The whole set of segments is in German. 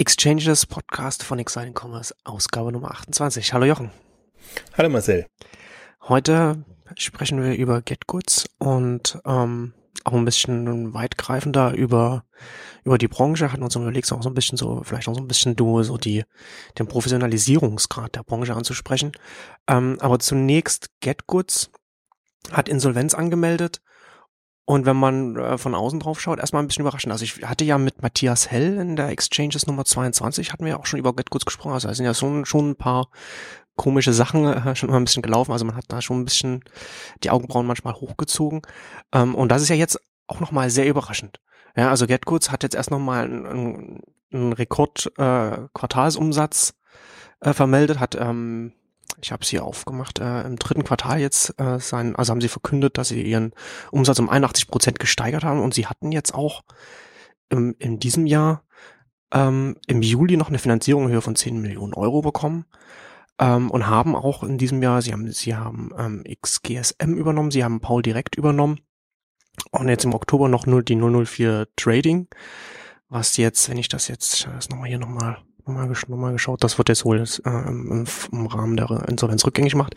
Exchanges Podcast von Exciting Commerce, Ausgabe Nummer 28. Hallo Jochen. Hallo Marcel. Heute sprechen wir über GetGoods und ähm, auch ein bisschen weitgreifender über über die Branche, hatten uns überlegt, auch so ein bisschen so, vielleicht auch so ein bisschen du, so die, den Professionalisierungsgrad der Branche anzusprechen. Ähm, aber zunächst GetGoods hat Insolvenz angemeldet und wenn man äh, von außen drauf schaut, erstmal ein bisschen überraschend. Also ich hatte ja mit Matthias Hell in der Exchanges Nummer 22, hatten wir ja auch schon über GetGoods gesprochen. Also da sind ja schon, schon ein paar komische Sachen äh, schon mal ein bisschen gelaufen. Also man hat da schon ein bisschen die Augenbrauen manchmal hochgezogen. Ähm, und das ist ja jetzt auch nochmal sehr überraschend. Ja, also GetGoods hat jetzt erst nochmal einen, einen Rekord äh, Quartalsumsatz äh, vermeldet, hat ähm, ich habe es hier aufgemacht, äh, im dritten Quartal jetzt äh, sein, also haben sie verkündet, dass sie ihren Umsatz um 81 Prozent gesteigert haben und sie hatten jetzt auch im, in diesem Jahr ähm, im Juli noch eine Finanzierung in Höhe von 10 Millionen Euro bekommen ähm, und haben auch in diesem Jahr, sie haben, sie haben ähm, XGSM übernommen, sie haben Paul direkt übernommen und jetzt im Oktober noch nur die 004 Trading, was jetzt, wenn ich das jetzt, das nochmal hier nochmal nochmal gesch noch geschaut. Das wird jetzt wohl äh, im, im, Rahmen der Insolvenz rückgängig gemacht.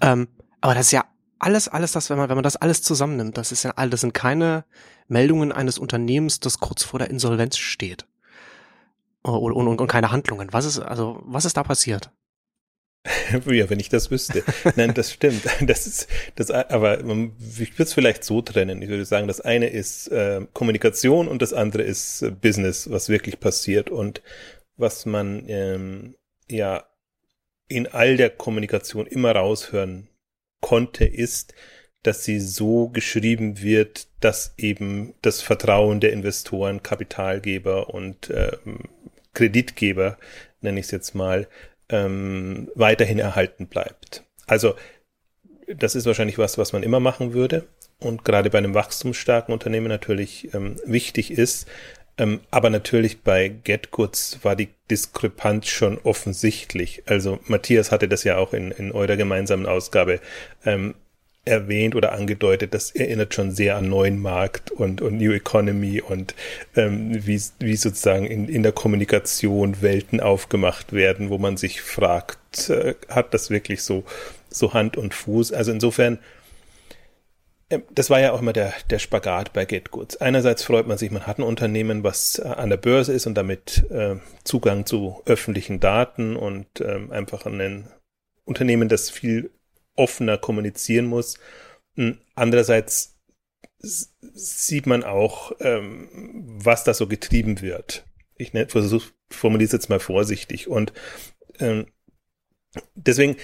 Ähm, aber das ist ja alles, alles das, wenn man, wenn man das alles zusammennimmt, das ist ja all, das sind keine Meldungen eines Unternehmens, das kurz vor der Insolvenz steht. Und, und, und, und keine Handlungen. Was ist, also, was ist da passiert? Ja, wenn ich das wüsste. Nein, das stimmt. Das ist, das, aber man, ich würde es vielleicht so trennen. Ich würde sagen, das eine ist äh, Kommunikation und das andere ist äh, Business, was wirklich passiert. Und was man ähm, ja in all der Kommunikation immer raushören konnte, ist, dass sie so geschrieben wird, dass eben das Vertrauen der Investoren, Kapitalgeber und ähm, Kreditgeber, nenne ich es jetzt mal, ähm, weiterhin erhalten bleibt. Also das ist wahrscheinlich was, was man immer machen würde und gerade bei einem wachstumsstarken Unternehmen natürlich ähm, wichtig ist, ähm, aber natürlich bei GetGoods war die Diskrepanz schon offensichtlich. Also Matthias hatte das ja auch in, in eurer gemeinsamen Ausgabe ähm, erwähnt oder angedeutet, das erinnert schon sehr an neuen Markt und, und New Economy und ähm, wie, wie sozusagen in, in der Kommunikation Welten aufgemacht werden, wo man sich fragt, äh, hat das wirklich so, so Hand und Fuß? Also insofern das war ja auch immer der, der Spagat bei GetGoods. Einerseits freut man sich, man hat ein Unternehmen, was äh, an der Börse ist und damit äh, Zugang zu öffentlichen Daten und äh, einfach ein Unternehmen, das viel offener kommunizieren muss. Hm, andererseits sieht man auch, ähm, was da so getrieben wird. Ich ne, formuliere es jetzt mal vorsichtig. Und ähm, deswegen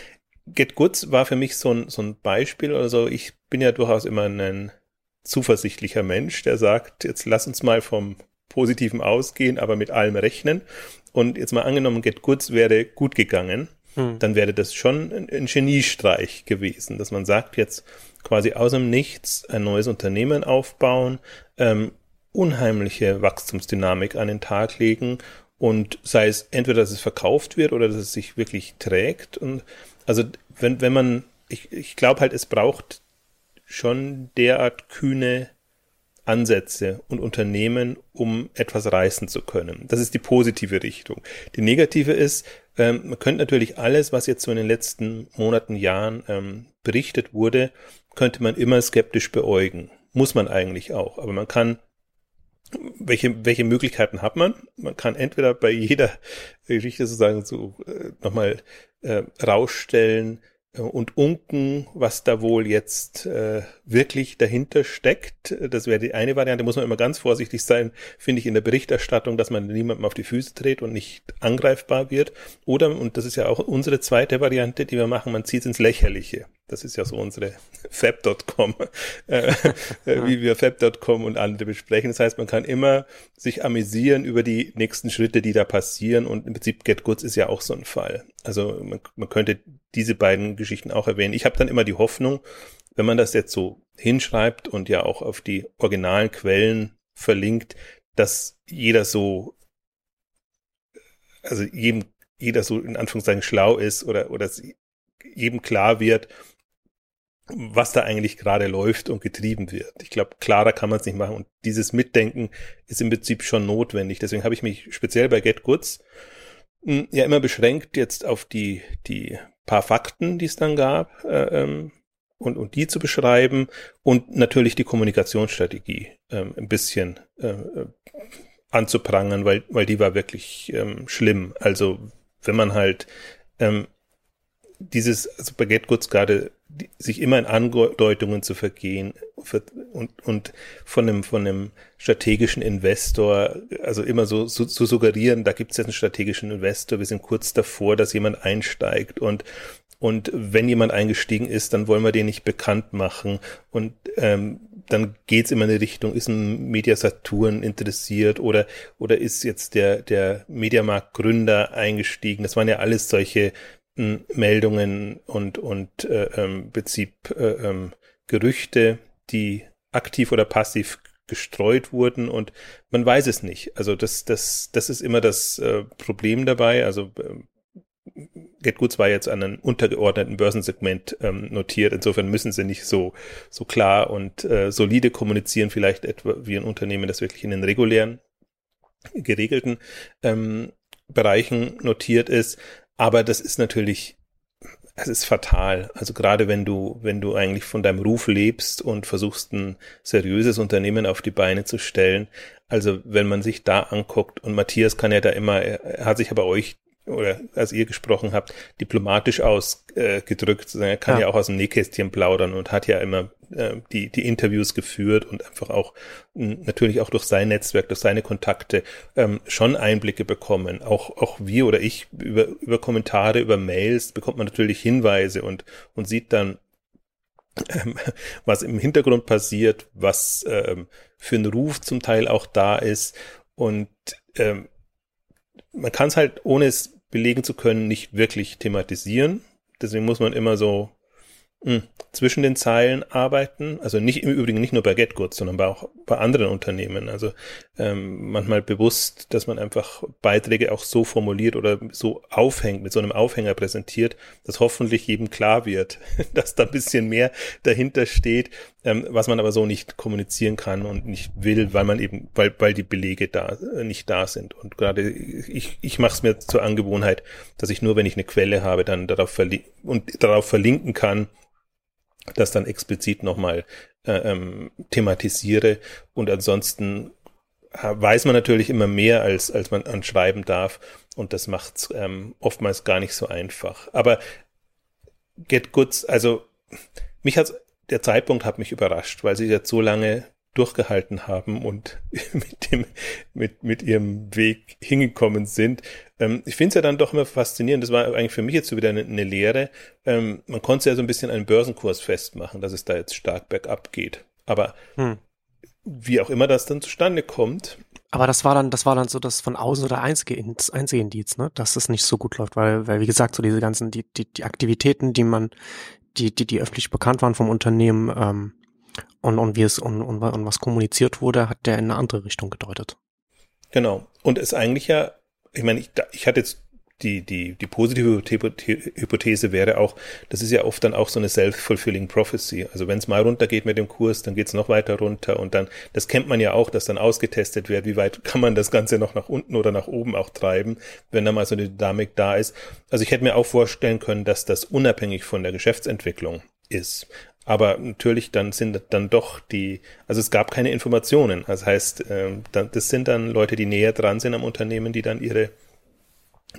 Get Goods war für mich so ein, so ein Beispiel oder so. Ich bin ja durchaus immer ein zuversichtlicher Mensch, der sagt, jetzt lass uns mal vom Positiven ausgehen, aber mit allem rechnen. Und jetzt mal angenommen, Get Goods wäre gut gegangen, hm. dann wäre das schon ein, ein Geniestreich gewesen, dass man sagt, jetzt quasi aus dem Nichts ein neues Unternehmen aufbauen, ähm, unheimliche Wachstumsdynamik an den Tag legen und sei es entweder, dass es verkauft wird oder dass es sich wirklich trägt und also wenn, wenn man, ich, ich glaube halt, es braucht schon derart kühne Ansätze und Unternehmen, um etwas reißen zu können. Das ist die positive Richtung. Die negative ist, ähm, man könnte natürlich alles, was jetzt so in den letzten Monaten, Jahren ähm, berichtet wurde, könnte man immer skeptisch beäugen. Muss man eigentlich auch. Aber man kann welche, welche Möglichkeiten hat man? Man kann entweder bei jeder Geschichte sozusagen so äh, nochmal äh, rausstellen und unken, was da wohl jetzt äh, wirklich dahinter steckt. Das wäre die eine Variante. Muss man immer ganz vorsichtig sein, finde ich, in der Berichterstattung, dass man niemandem auf die Füße dreht und nicht angreifbar wird. Oder, und das ist ja auch unsere zweite Variante, die wir machen, man zieht ins Lächerliche. Das ist ja so unsere Fab.com, äh, äh, wie wir Fab.com und andere besprechen. Das heißt, man kann immer sich amüsieren über die nächsten Schritte, die da passieren. Und im Prinzip GetGoods ist ja auch so ein Fall. Also man, man könnte diese beiden Geschichten auch erwähnen. Ich habe dann immer die Hoffnung, wenn man das jetzt so hinschreibt und ja auch auf die originalen Quellen verlinkt, dass jeder so, also jedem, jeder so in Anführungszeichen schlau ist oder, oder jedem klar wird, was da eigentlich gerade läuft und getrieben wird. Ich glaube, klarer kann man es nicht machen. Und dieses Mitdenken ist im Prinzip schon notwendig. Deswegen habe ich mich speziell bei Get Goods hm, ja immer beschränkt jetzt auf die, die paar Fakten, die es dann gab, äh, ähm, und, und die zu beschreiben und natürlich die Kommunikationsstrategie ähm, ein bisschen äh, anzuprangern, weil, weil die war wirklich ähm, schlimm. Also wenn man halt ähm, dieses also bei Goods gerade sich immer in Andeutungen zu vergehen und, und von einem, von einem strategischen Investor, also immer so, so, so suggerieren, da gibt es jetzt einen strategischen Investor, wir sind kurz davor, dass jemand einsteigt und und wenn jemand eingestiegen ist, dann wollen wir den nicht bekannt machen. Und ähm, dann geht's immer in die Richtung, ist ein Media Saturn interessiert oder, oder ist jetzt der, der Mediamarkt-Gründer eingestiegen. Das waren ja alles solche Meldungen und, und äh, ähm, Prinzip äh, ähm, Gerüchte, die aktiv oder passiv gestreut wurden und man weiß es nicht. Also das, das, das ist immer das äh, Problem dabei. Also äh, GetGoods war jetzt an einem untergeordneten Börsensegment ähm, notiert. Insofern müssen sie nicht so, so klar und äh, solide kommunizieren, vielleicht etwa wie ein Unternehmen, das wirklich in den regulären, geregelten ähm, Bereichen notiert ist. Aber das ist natürlich, es ist fatal. Also gerade wenn du, wenn du eigentlich von deinem Ruf lebst und versuchst, ein seriöses Unternehmen auf die Beine zu stellen. Also wenn man sich da anguckt und Matthias kann ja da immer, er hat sich aber euch oder als ihr gesprochen habt, diplomatisch ausgedrückt. Äh, er kann ja. ja. auch aus dem Nähkästchen plaudern und hat ja immer äh, die, die Interviews geführt und einfach auch mh, natürlich auch durch sein Netzwerk, durch seine Kontakte ähm, schon Einblicke bekommen. Auch, auch wir oder ich über, über Kommentare, über Mails bekommt man natürlich Hinweise und, und sieht dann, ähm, was im Hintergrund passiert, was ähm, für ein Ruf zum Teil auch da ist und ähm, man kann es halt, ohne es belegen zu können, nicht wirklich thematisieren. Deswegen muss man immer so mh, hm, zwischen den Zeilen arbeiten. Also nicht im Übrigen nicht nur bei GetGoods, sondern bei auch bei anderen Unternehmen. Also ähm, manchmal bewusst, dass man einfach Beiträge auch so formuliert oder so aufhängt, mit so einem Aufhänger präsentiert, dass hoffentlich jedem klar wird, dass da ein bisschen mehr dahinter steht, ähm, was man aber so nicht kommunizieren kann und nicht will, weil man eben, weil, weil die Belege da äh, nicht da sind. Und gerade ich, ich mache es mir zur Angewohnheit, dass ich nur, wenn ich eine Quelle habe, dann darauf verlinken und darauf verlinken kann, das dann explizit nochmal äh, ähm, thematisiere und ansonsten weiß man natürlich immer mehr, als, als man anschreiben darf und das macht ähm, oftmals gar nicht so einfach. Aber Get Goods, also mich hat der Zeitpunkt hat mich überrascht, weil sie jetzt so lange durchgehalten haben und mit dem, mit, mit ihrem Weg hingekommen sind. Ähm, ich finde es ja dann doch immer faszinierend. Das war eigentlich für mich jetzt so wieder eine, eine Lehre. Ähm, man konnte ja so ein bisschen einen Börsenkurs festmachen, dass es da jetzt stark bergab geht. Aber hm. wie auch immer das dann zustande kommt. Aber das war dann, das war dann so das von außen oder einzige, einzige Indiz, ne, dass es nicht so gut läuft, weil, weil wie gesagt, so diese ganzen, die, die, die Aktivitäten, die man, die, die, die öffentlich bekannt waren vom Unternehmen, ähm, und, und wie es und, und, und was kommuniziert wurde, hat der in eine andere Richtung gedeutet. Genau. Und ist eigentlich ja, ich meine, ich, ich hatte jetzt die, die, die positive Hypothese wäre auch, das ist ja oft dann auch so eine self-fulfilling prophecy. Also wenn es mal runtergeht mit dem Kurs, dann geht es noch weiter runter und dann, das kennt man ja auch, dass dann ausgetestet wird, wie weit kann man das Ganze noch nach unten oder nach oben auch treiben, wenn da mal so eine Dynamik da ist. Also ich hätte mir auch vorstellen können, dass das unabhängig von der Geschäftsentwicklung ist. Aber natürlich dann sind dann doch die, also es gab keine Informationen. Das heißt, äh, das sind dann Leute, die näher dran sind am Unternehmen, die dann ihre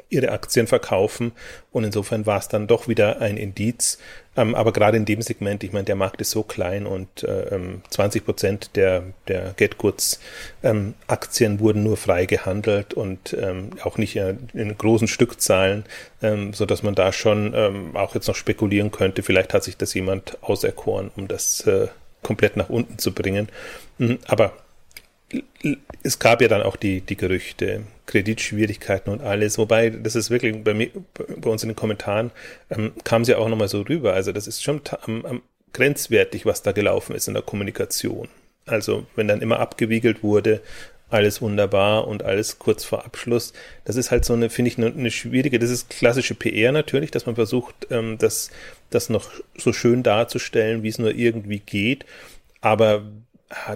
ihre Aktien verkaufen. Und insofern war es dann doch wieder ein Indiz. Ähm, aber gerade in dem Segment, ich meine, der Markt ist so klein und äh, 20 ähm, Prozent der, der GetGoods ähm, Aktien wurden nur frei gehandelt und ähm, auch nicht in großen Stückzahlen, ähm, so man da schon ähm, auch jetzt noch spekulieren könnte. Vielleicht hat sich das jemand auserkoren, um das äh, komplett nach unten zu bringen. Mhm, aber es gab ja dann auch die, die Gerüchte, Kreditschwierigkeiten und alles, wobei das ist wirklich bei mir, bei uns in den Kommentaren ähm, kam es ja auch nochmal so rüber. Also das ist schon am, am grenzwertig, was da gelaufen ist in der Kommunikation. Also wenn dann immer abgewiegelt wurde, alles wunderbar und alles kurz vor Abschluss. Das ist halt so eine, finde ich, eine, eine, schwierige, das ist klassische PR natürlich, dass man versucht, ähm, das, das noch so schön darzustellen, wie es nur irgendwie geht. Aber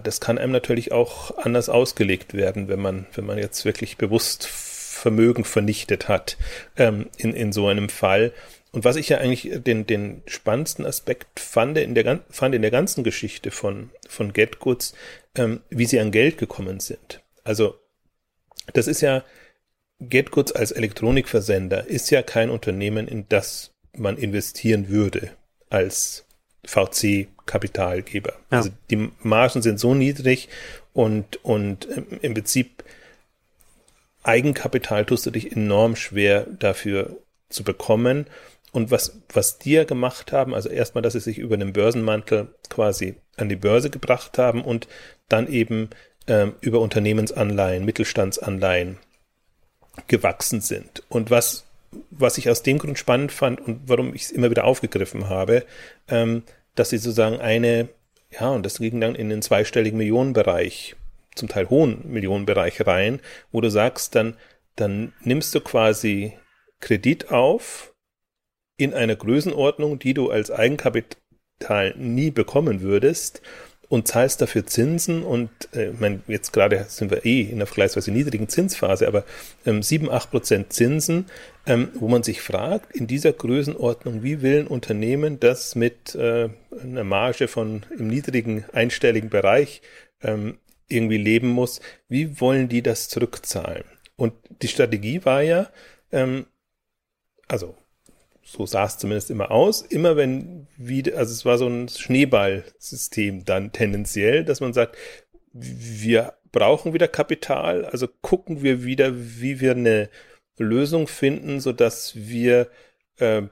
das kann einem natürlich auch anders ausgelegt werden, wenn man, wenn man jetzt wirklich bewusst Vermögen vernichtet hat ähm, in, in so einem Fall. Und was ich ja eigentlich den, den spannendsten Aspekt fand in der, fand in der ganzen Geschichte von, von GetGoods, ähm, wie sie an Geld gekommen sind. Also, das ist ja, GetGoods als Elektronikversender ist ja kein Unternehmen, in das man investieren würde als VC-Kapitalgeber. Ja. Also die Margen sind so niedrig und, und im Prinzip Eigenkapital tust du dich enorm schwer dafür zu bekommen. Und was, was die ja gemacht haben, also erstmal, dass sie sich über den Börsenmantel quasi an die Börse gebracht haben und dann eben ähm, über Unternehmensanleihen, Mittelstandsanleihen gewachsen sind. Und was, was ich aus dem Grund spannend fand und warum ich es immer wieder aufgegriffen habe, ähm, dass sie sozusagen eine, ja, und das ging dann in den zweistelligen Millionenbereich, zum Teil hohen Millionenbereich rein, wo du sagst, dann, dann nimmst du quasi Kredit auf, in einer Größenordnung, die du als Eigenkapital nie bekommen würdest und zahlst dafür Zinsen und äh, ich meine, jetzt gerade sind wir eh in einer vergleichsweise niedrigen Zinsphase, aber ähm, 7, 8 Prozent Zinsen, ähm, wo man sich fragt, in dieser Größenordnung, wie will ein Unternehmen das mit äh, einer Marge von im niedrigen einstelligen Bereich ähm, irgendwie leben muss, wie wollen die das zurückzahlen? Und die Strategie war ja, ähm, also so sah es zumindest immer aus, immer wenn wieder, also es war so ein Schneeballsystem dann tendenziell, dass man sagt, wir brauchen wieder Kapital, also gucken wir wieder, wie wir eine Lösung finden, so dass wir äh,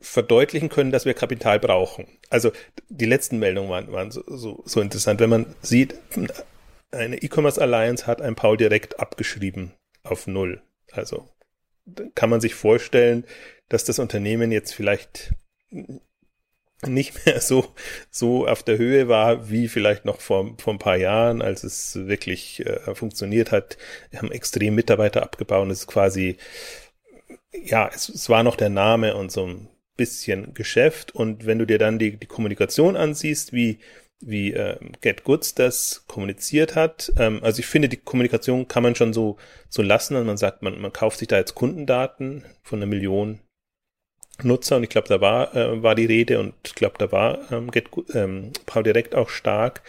verdeutlichen können, dass wir Kapital brauchen. Also die letzten Meldungen waren, waren so, so, so interessant, wenn man sieht, eine E-Commerce Alliance hat ein Paul direkt abgeschrieben auf Null. Also kann man sich vorstellen, dass das Unternehmen jetzt vielleicht nicht mehr so, so auf der Höhe war, wie vielleicht noch vor, vor ein paar Jahren, als es wirklich äh, funktioniert hat. Wir haben extrem Mitarbeiter abgebaut und es ist quasi, ja, es, es war noch der Name und so ein bisschen Geschäft. Und wenn du dir dann die, die Kommunikation ansiehst, wie, wie äh, Get Goods das kommuniziert hat, ähm, also ich finde, die Kommunikation kann man schon so, so lassen und man sagt, man, man kauft sich da jetzt Kundendaten von einer Million Nutzer und ich glaube, da war, äh, war die Rede und ich glaube, da war ähm, Get, ähm, Paul Direkt auch stark,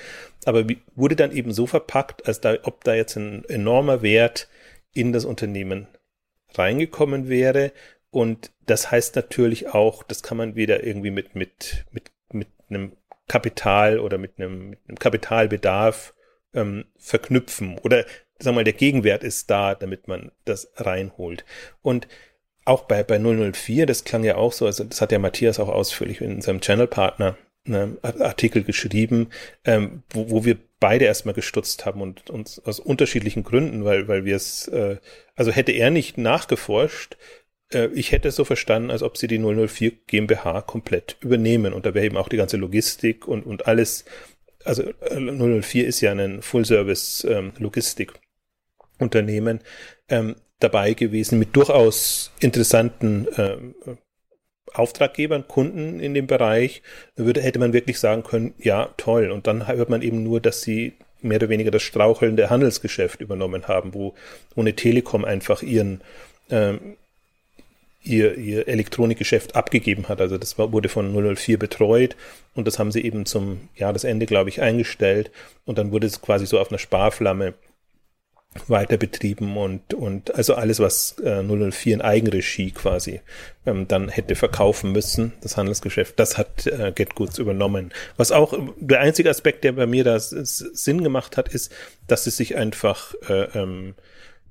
aber wie, wurde dann eben so verpackt, als da, ob da jetzt ein enormer Wert in das Unternehmen reingekommen wäre? Und das heißt natürlich auch, das kann man wieder irgendwie mit, mit, mit, mit einem Kapital oder mit einem, mit einem Kapitalbedarf ähm, verknüpfen. Oder sagen wir mal, der Gegenwert ist da, damit man das reinholt. Und auch bei, bei 004, das klang ja auch so, also das hat ja Matthias auch ausführlich in seinem Channel-Partner ne, Artikel geschrieben, ähm, wo, wo wir beide erstmal gestutzt haben und uns aus unterschiedlichen Gründen, weil, weil wir es, äh, also hätte er nicht nachgeforscht, äh, ich hätte es so verstanden, als ob sie die 004 GmbH komplett übernehmen und da wäre eben auch die ganze Logistik und, und alles, also 004 äh, ist ja ein Full-Service ähm, Unternehmen. Ähm, dabei gewesen mit durchaus interessanten äh, Auftraggebern, Kunden in dem Bereich, würde, hätte man wirklich sagen können, ja, toll. Und dann hört man eben nur, dass sie mehr oder weniger das strauchelnde Handelsgeschäft übernommen haben, wo ohne Telekom einfach ihren ähm, ihr, ihr Elektronikgeschäft abgegeben hat. Also das wurde von 004 betreut und das haben sie eben zum Jahresende, glaube ich, eingestellt und dann wurde es quasi so auf einer Sparflamme weiter betrieben und, und also alles, was äh, 004 in Eigenregie quasi ähm, dann hätte verkaufen müssen, das Handelsgeschäft, das hat äh, GetGoods übernommen. Was auch der einzige Aspekt, der bei mir da Sinn gemacht hat, ist, dass sie sich einfach äh, ähm,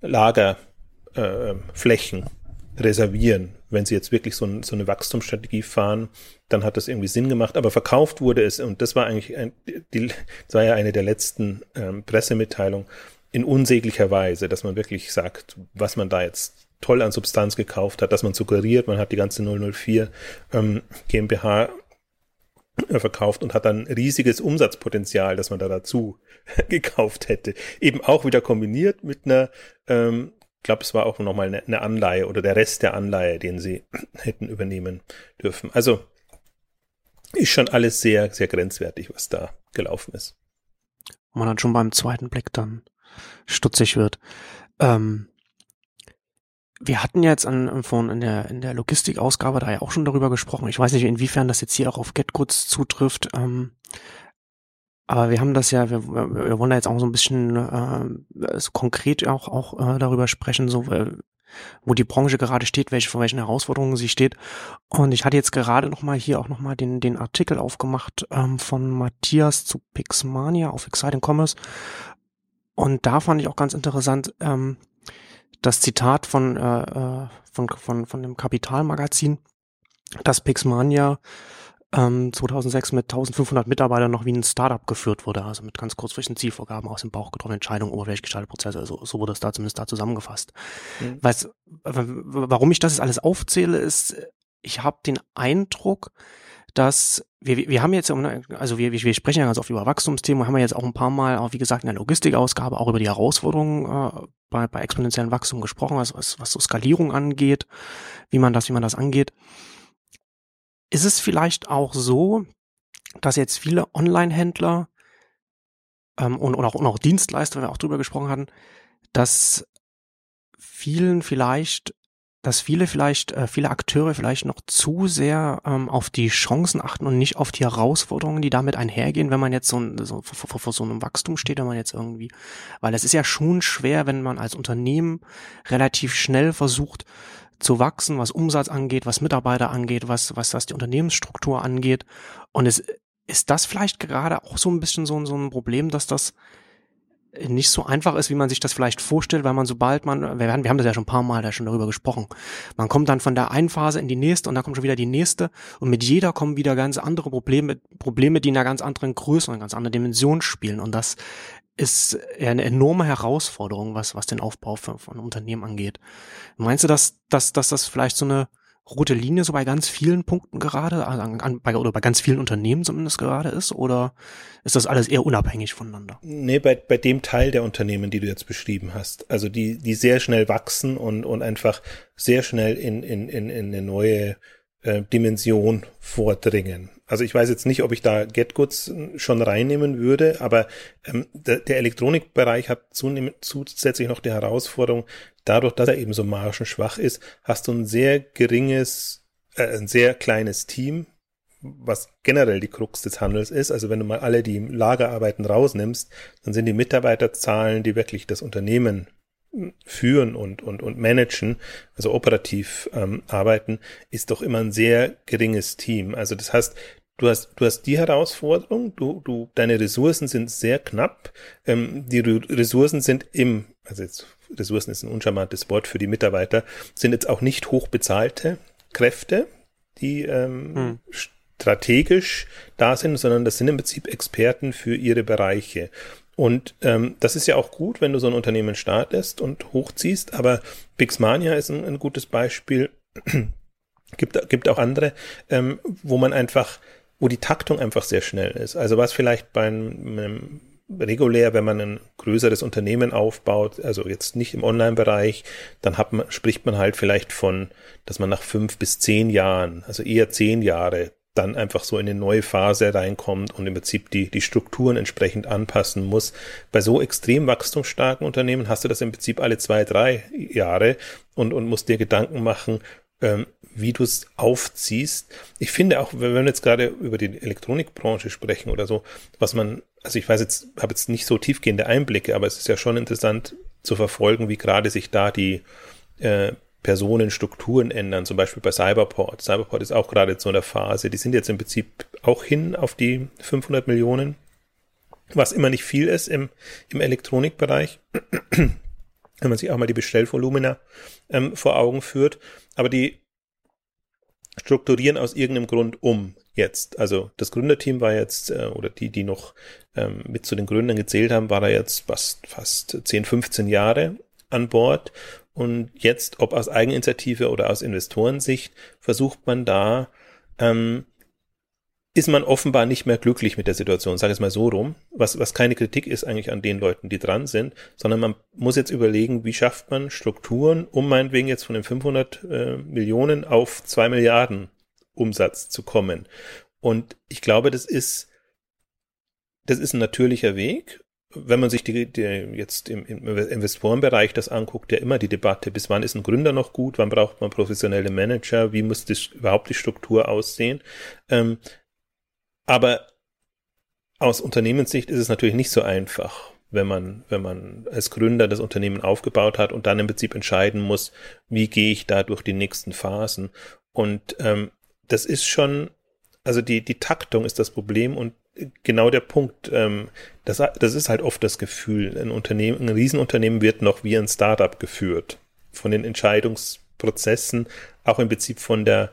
Lagerflächen äh, reservieren. Wenn sie jetzt wirklich so, ein, so eine Wachstumsstrategie fahren, dann hat das irgendwie Sinn gemacht. Aber verkauft wurde es, und das war eigentlich ein, die, das war ja eine der letzten ähm, Pressemitteilungen, in unsäglicher Weise, dass man wirklich sagt, was man da jetzt toll an Substanz gekauft hat, dass man suggeriert, man hat die ganze 004 ähm, GmbH äh, verkauft und hat dann riesiges Umsatzpotenzial, das man da dazu gekauft hätte. Eben auch wieder kombiniert mit einer, ähm, glaube es war auch nochmal eine, eine Anleihe oder der Rest der Anleihe, den sie hätten übernehmen dürfen. Also ist schon alles sehr, sehr grenzwertig, was da gelaufen ist. Man dann schon beim zweiten Blick dann stutzig wird. Ähm, wir hatten jetzt an, von, in der, in der Logistikausgabe da ja auch schon darüber gesprochen. Ich weiß nicht, inwiefern das jetzt hier auch auf GetGoods zutrifft. Ähm, aber wir haben das ja, wir, wir wollen da jetzt auch so ein bisschen äh, so konkret auch, auch äh, darüber sprechen, so äh, wo die Branche gerade steht, welche, vor welchen Herausforderungen sie steht. Und ich hatte jetzt gerade nochmal hier auch nochmal den, den Artikel aufgemacht ähm, von Matthias zu Pixmania auf Exciting Commerce. Und da fand ich auch ganz interessant, ähm, das Zitat von, äh, äh, von, von, von dem Kapitalmagazin, dass Pixmania ähm, 2006 mit 1500 Mitarbeitern noch wie ein Startup geführt wurde, also mit ganz kurzfristigen Zielvorgaben aus dem Bauch getroffenen Entscheidungen, oberflächlich Prozesse, also so wurde es da zumindest da zusammengefasst. Mhm. Weißt, warum ich das alles aufzähle, ist, ich habe den Eindruck, dass wir, wir haben jetzt, also wir, wir sprechen ja ganz oft über Wachstumsthemen, haben wir jetzt auch ein paar Mal, auch wie gesagt, in der Logistikausgabe auch über die Herausforderungen äh, bei, bei exponentiellen Wachstum gesprochen, also was, was so Skalierung angeht, wie man das, wie man das angeht. Ist es vielleicht auch so, dass jetzt viele Online-Händler ähm, und, und, auch, und auch Dienstleister, wenn wir auch drüber gesprochen hatten, dass vielen vielleicht dass viele vielleicht, äh, viele Akteure vielleicht noch zu sehr ähm, auf die Chancen achten und nicht auf die Herausforderungen, die damit einhergehen, wenn man jetzt so, ein, so vor, vor, vor so einem Wachstum steht, wenn man jetzt irgendwie, weil es ist ja schon schwer, wenn man als Unternehmen relativ schnell versucht zu wachsen, was Umsatz angeht, was Mitarbeiter angeht, was, was das die Unternehmensstruktur angeht. Und es ist das vielleicht gerade auch so ein bisschen so, so ein Problem, dass das nicht so einfach ist, wie man sich das vielleicht vorstellt, weil man sobald man, wir haben, wir haben das ja schon ein paar Mal da schon darüber gesprochen, man kommt dann von der einen Phase in die nächste und dann kommt schon wieder die nächste. Und mit jeder kommen wieder ganz andere Probleme, Probleme, die in einer ganz anderen Größe und ganz anderen Dimension spielen. Und das ist eine enorme Herausforderung, was, was den Aufbau von, von Unternehmen angeht. Meinst du, dass, dass, dass das vielleicht so eine rote Linie so bei ganz vielen Punkten gerade, also an, bei, oder bei ganz vielen Unternehmen zumindest gerade ist? Oder ist das alles eher unabhängig voneinander? Nee, bei, bei dem Teil der Unternehmen, die du jetzt beschrieben hast. Also die, die sehr schnell wachsen und, und einfach sehr schnell in, in, in, in eine neue äh, Dimension vordringen. Also ich weiß jetzt nicht, ob ich da GetGoods schon reinnehmen würde, aber ähm, der, der Elektronikbereich hat zusätzlich noch die Herausforderung, dadurch, dass er eben so margenschwach ist, hast du ein sehr geringes, äh, ein sehr kleines Team, was generell die Krux des Handels ist. Also wenn du mal alle die Lagerarbeiten rausnimmst, dann sind die Mitarbeiterzahlen, die wirklich das Unternehmen führen und, und, und managen, also operativ ähm, arbeiten, ist doch immer ein sehr geringes Team. Also das heißt, du hast, du hast die Herausforderung, du, du, deine Ressourcen sind sehr knapp, ähm, die Ressourcen sind im, also jetzt Ressourcen ist ein uncharmantes Wort für die Mitarbeiter, sind jetzt auch nicht hochbezahlte Kräfte, die ähm, hm. strategisch da sind, sondern das sind im Prinzip Experten für ihre Bereiche. Und ähm, das ist ja auch gut, wenn du so ein Unternehmen startest und hochziehst, aber Pixmania ist ein, ein gutes Beispiel. gibt, gibt auch andere, ähm, wo man einfach, wo die Taktung einfach sehr schnell ist. Also was vielleicht bei einem, einem regulär, wenn man ein größeres Unternehmen aufbaut, also jetzt nicht im Online-Bereich, dann man, spricht man halt vielleicht von, dass man nach fünf bis zehn Jahren, also eher zehn Jahre, dann einfach so in eine neue Phase reinkommt und im Prinzip die, die Strukturen entsprechend anpassen muss. Bei so extrem wachstumsstarken Unternehmen hast du das im Prinzip alle zwei, drei Jahre und, und musst dir Gedanken machen, ähm, wie du es aufziehst. Ich finde auch, wenn wir jetzt gerade über die Elektronikbranche sprechen oder so, was man, also ich weiß jetzt, habe jetzt nicht so tiefgehende Einblicke, aber es ist ja schon interessant zu verfolgen, wie gerade sich da die äh, Personen Strukturen ändern, zum Beispiel bei Cyberport. Cyberport ist auch gerade in so einer Phase. Die sind jetzt im Prinzip auch hin auf die 500 Millionen, was immer nicht viel ist im, im Elektronikbereich, wenn man sich auch mal die Bestellvolumina ähm, vor Augen führt. Aber die strukturieren aus irgendeinem Grund um jetzt. Also das Gründerteam war jetzt, äh, oder die, die noch ähm, mit zu den Gründern gezählt haben, war da jetzt fast, fast 10, 15 Jahre an Bord. Und jetzt, ob aus Eigeninitiative oder aus Investorensicht, versucht man da ähm, ist man offenbar nicht mehr glücklich mit der Situation, sage ich es mal so rum, was, was keine Kritik ist eigentlich an den Leuten, die dran sind, sondern man muss jetzt überlegen, wie schafft man Strukturen, um meinetwegen jetzt von den 500 äh, Millionen auf zwei Milliarden Umsatz zu kommen. Und ich glaube, das ist, das ist ein natürlicher Weg. Wenn man sich die, die jetzt im, im Investorenbereich das anguckt, ja immer die Debatte, bis wann ist ein Gründer noch gut, wann braucht man professionelle Manager, wie muss das überhaupt die Struktur aussehen. Ähm, aber aus Unternehmenssicht ist es natürlich nicht so einfach, wenn man, wenn man als Gründer das Unternehmen aufgebaut hat und dann im Prinzip entscheiden muss, wie gehe ich da durch die nächsten Phasen. Und ähm, das ist schon, also die, die Taktung ist das Problem und genau der Punkt. Ähm, das, das ist halt oft das Gefühl. Ein Unternehmen, ein Riesenunternehmen wird noch wie ein Startup geführt. Von den Entscheidungsprozessen, auch im Prinzip von der,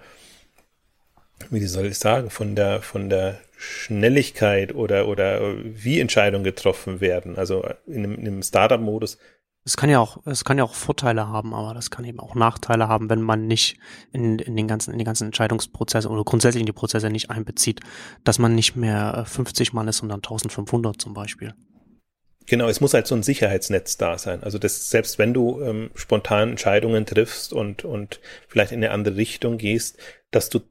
wie soll ich sagen, von der, von der Schnelligkeit oder, oder wie Entscheidungen getroffen werden. Also in einem, in einem Startup-Modus. Es kann ja auch, es kann ja auch Vorteile haben, aber das kann eben auch Nachteile haben, wenn man nicht in, in den ganzen, in den ganzen Entscheidungsprozesse oder grundsätzlich in die Prozesse nicht einbezieht, dass man nicht mehr 50 Mann ist, sondern 1500 zum Beispiel. Genau, es muss halt so ein Sicherheitsnetz da sein. Also das, selbst wenn du ähm, spontan Entscheidungen triffst und, und vielleicht in eine andere Richtung gehst, dass du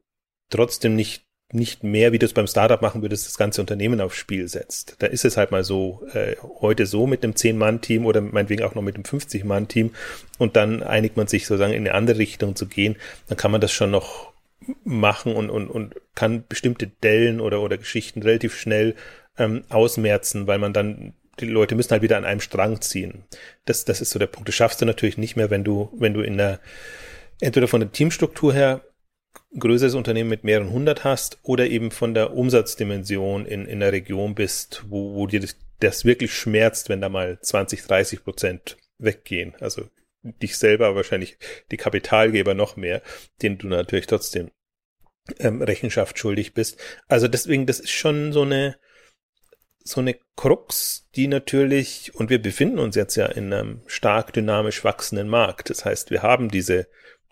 trotzdem nicht nicht mehr, wie du es beim Startup machen würdest, das ganze Unternehmen aufs Spiel setzt. Da ist es halt mal so, äh, heute so mit einem 10-Mann-Team oder meinetwegen auch noch mit einem 50-Mann-Team und dann einigt man sich sozusagen in eine andere Richtung zu gehen, dann kann man das schon noch machen und, und, und kann bestimmte Dellen oder, oder Geschichten relativ schnell ähm, ausmerzen, weil man dann die Leute müssen halt wieder an einem Strang ziehen. Das, das ist so der Punkt. Das schaffst du natürlich nicht mehr, wenn du, wenn du in der, entweder von der Teamstruktur her größeres Unternehmen mit mehreren hundert hast oder eben von der Umsatzdimension in, in der Region bist, wo, wo dir das, das wirklich schmerzt, wenn da mal 20, 30 Prozent weggehen. Also dich selber, wahrscheinlich die Kapitalgeber noch mehr, denen du natürlich trotzdem ähm, Rechenschaft schuldig bist. Also deswegen, das ist schon so eine, so eine Krux, die natürlich, und wir befinden uns jetzt ja in einem stark dynamisch wachsenden Markt. Das heißt, wir haben diese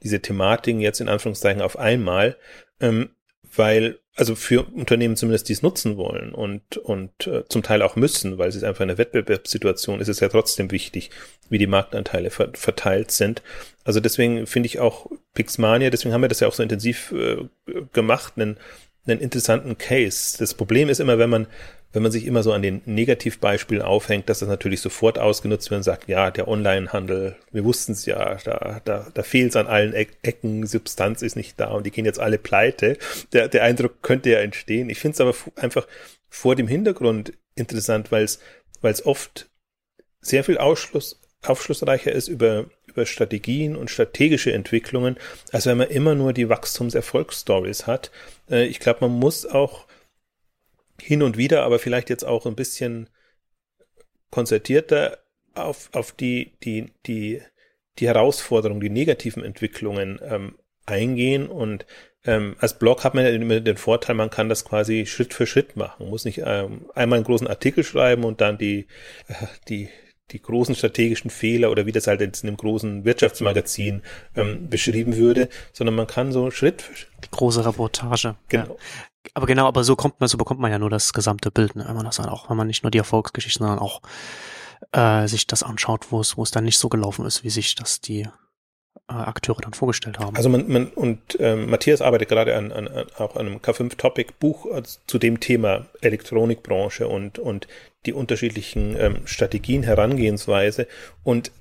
diese Thematiken jetzt in Anführungszeichen auf einmal, ähm, weil, also für Unternehmen zumindest, die es nutzen wollen und, und äh, zum Teil auch müssen, weil es ist einfach eine Wettbewerbssituation, ist es ja trotzdem wichtig, wie die Marktanteile ver verteilt sind. Also deswegen finde ich auch Pixmania, deswegen haben wir das ja auch so intensiv äh, gemacht, einen, einen interessanten Case. Das Problem ist immer, wenn man wenn man sich immer so an den Negativbeispielen aufhängt, dass das natürlich sofort ausgenutzt wird und sagt, ja, der Onlinehandel, wir wussten es ja, da, da, da fehlt es an allen Ecken, Substanz ist nicht da und die gehen jetzt alle pleite. Der, der Eindruck könnte ja entstehen. Ich finde es aber einfach vor dem Hintergrund interessant, weil es oft sehr viel Ausschluss, aufschlussreicher ist über, über Strategien und strategische Entwicklungen, als wenn man immer nur die Wachstumserfolgsstories hat. Äh, ich glaube, man muss auch hin und wieder, aber vielleicht jetzt auch ein bisschen konzertierter auf, auf die, die, die, die Herausforderungen, die negativen Entwicklungen ähm, eingehen und ähm, als Blog hat man ja immer den Vorteil, man kann das quasi Schritt für Schritt machen. Man muss nicht ähm, einmal einen großen Artikel schreiben und dann die, äh, die, die großen strategischen Fehler oder wie das halt jetzt in einem großen Wirtschaftsmagazin ähm, beschrieben würde, sondern man kann so Schritt für Schritt. Die große Reportage. Genau. Ja. Aber genau, aber so kommt man, so bekommt man ja nur das gesamte Bild, ne? wenn man das dann auch, wenn man nicht nur die Erfolgsgeschichten, sondern auch äh, sich das anschaut, wo es, wo es dann nicht so gelaufen ist, wie sich das die äh, Akteure dann vorgestellt haben. Also man, man und ähm, Matthias arbeitet gerade an, an, an auch an einem K5-Topic-Buch also zu dem Thema Elektronikbranche und und die unterschiedlichen ähm, Strategien, Herangehensweise und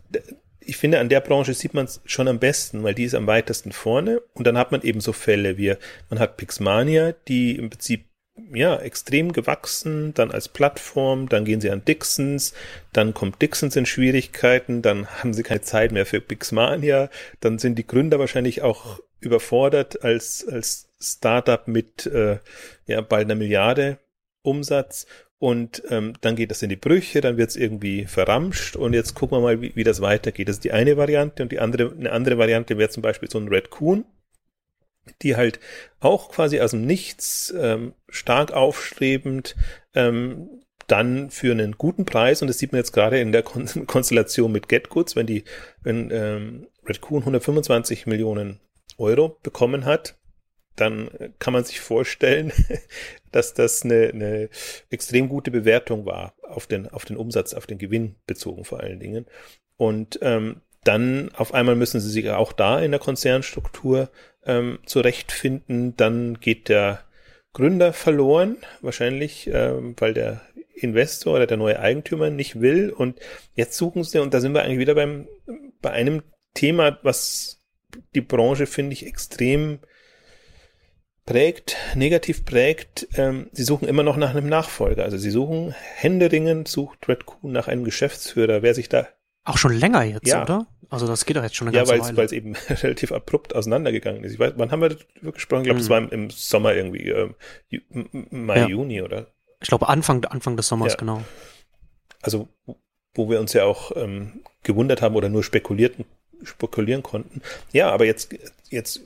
ich finde, an der Branche sieht man es schon am besten, weil die ist am weitesten vorne. Und dann hat man eben so Fälle wie, man hat Pixmania, die im Prinzip ja, extrem gewachsen, dann als Plattform, dann gehen sie an Dixons, dann kommt Dixons in Schwierigkeiten, dann haben sie keine Zeit mehr für Pixmania, dann sind die Gründer wahrscheinlich auch überfordert als, als Startup mit äh, ja, bald einer Milliarde Umsatz und ähm, dann geht das in die Brüche, dann wird es irgendwie verramscht und jetzt gucken wir mal, wie, wie das weitergeht. Das ist die eine Variante und die andere, eine andere Variante wäre zum Beispiel so ein Red Coon, die halt auch quasi aus dem Nichts ähm, stark aufstrebend ähm, dann für einen guten Preis, und das sieht man jetzt gerade in der Kon Konstellation mit GetGoods, wenn die, wenn ähm, Red Coon 125 Millionen Euro bekommen hat, dann kann man sich vorstellen, dass das eine, eine extrem gute Bewertung war auf den, auf den Umsatz, auf den Gewinn bezogen vor allen Dingen. Und ähm, dann auf einmal müssen sie sich auch da in der Konzernstruktur ähm, zurechtfinden. Dann geht der Gründer verloren, wahrscheinlich, ähm, weil der Investor oder der neue Eigentümer nicht will. Und jetzt suchen sie, und da sind wir eigentlich wieder beim, bei einem Thema, was die Branche, finde ich, extrem prägt, negativ prägt. Ähm, sie suchen immer noch nach einem Nachfolger. Also sie suchen händeringend, sucht Red Kuhn nach einem Geschäftsführer, wer sich da auch schon länger jetzt, ja. oder? Also das geht doch jetzt schon eine ja, ganze weil's, Weile. Ja, weil es eben relativ abrupt auseinandergegangen ist. Ich weiß, wann haben wir darüber gesprochen? Ich glaube, es Mhm. war im, im Sommer irgendwie, ähm, Mai, Ja. Juni oder Ich glaube Anfang, Anfang des Sommers, Ja. genau. also wo wir uns ja auch ähm, gewundert haben oder nur spekulierten, spekulieren konnten. Ja, aber jetzt, jetzt,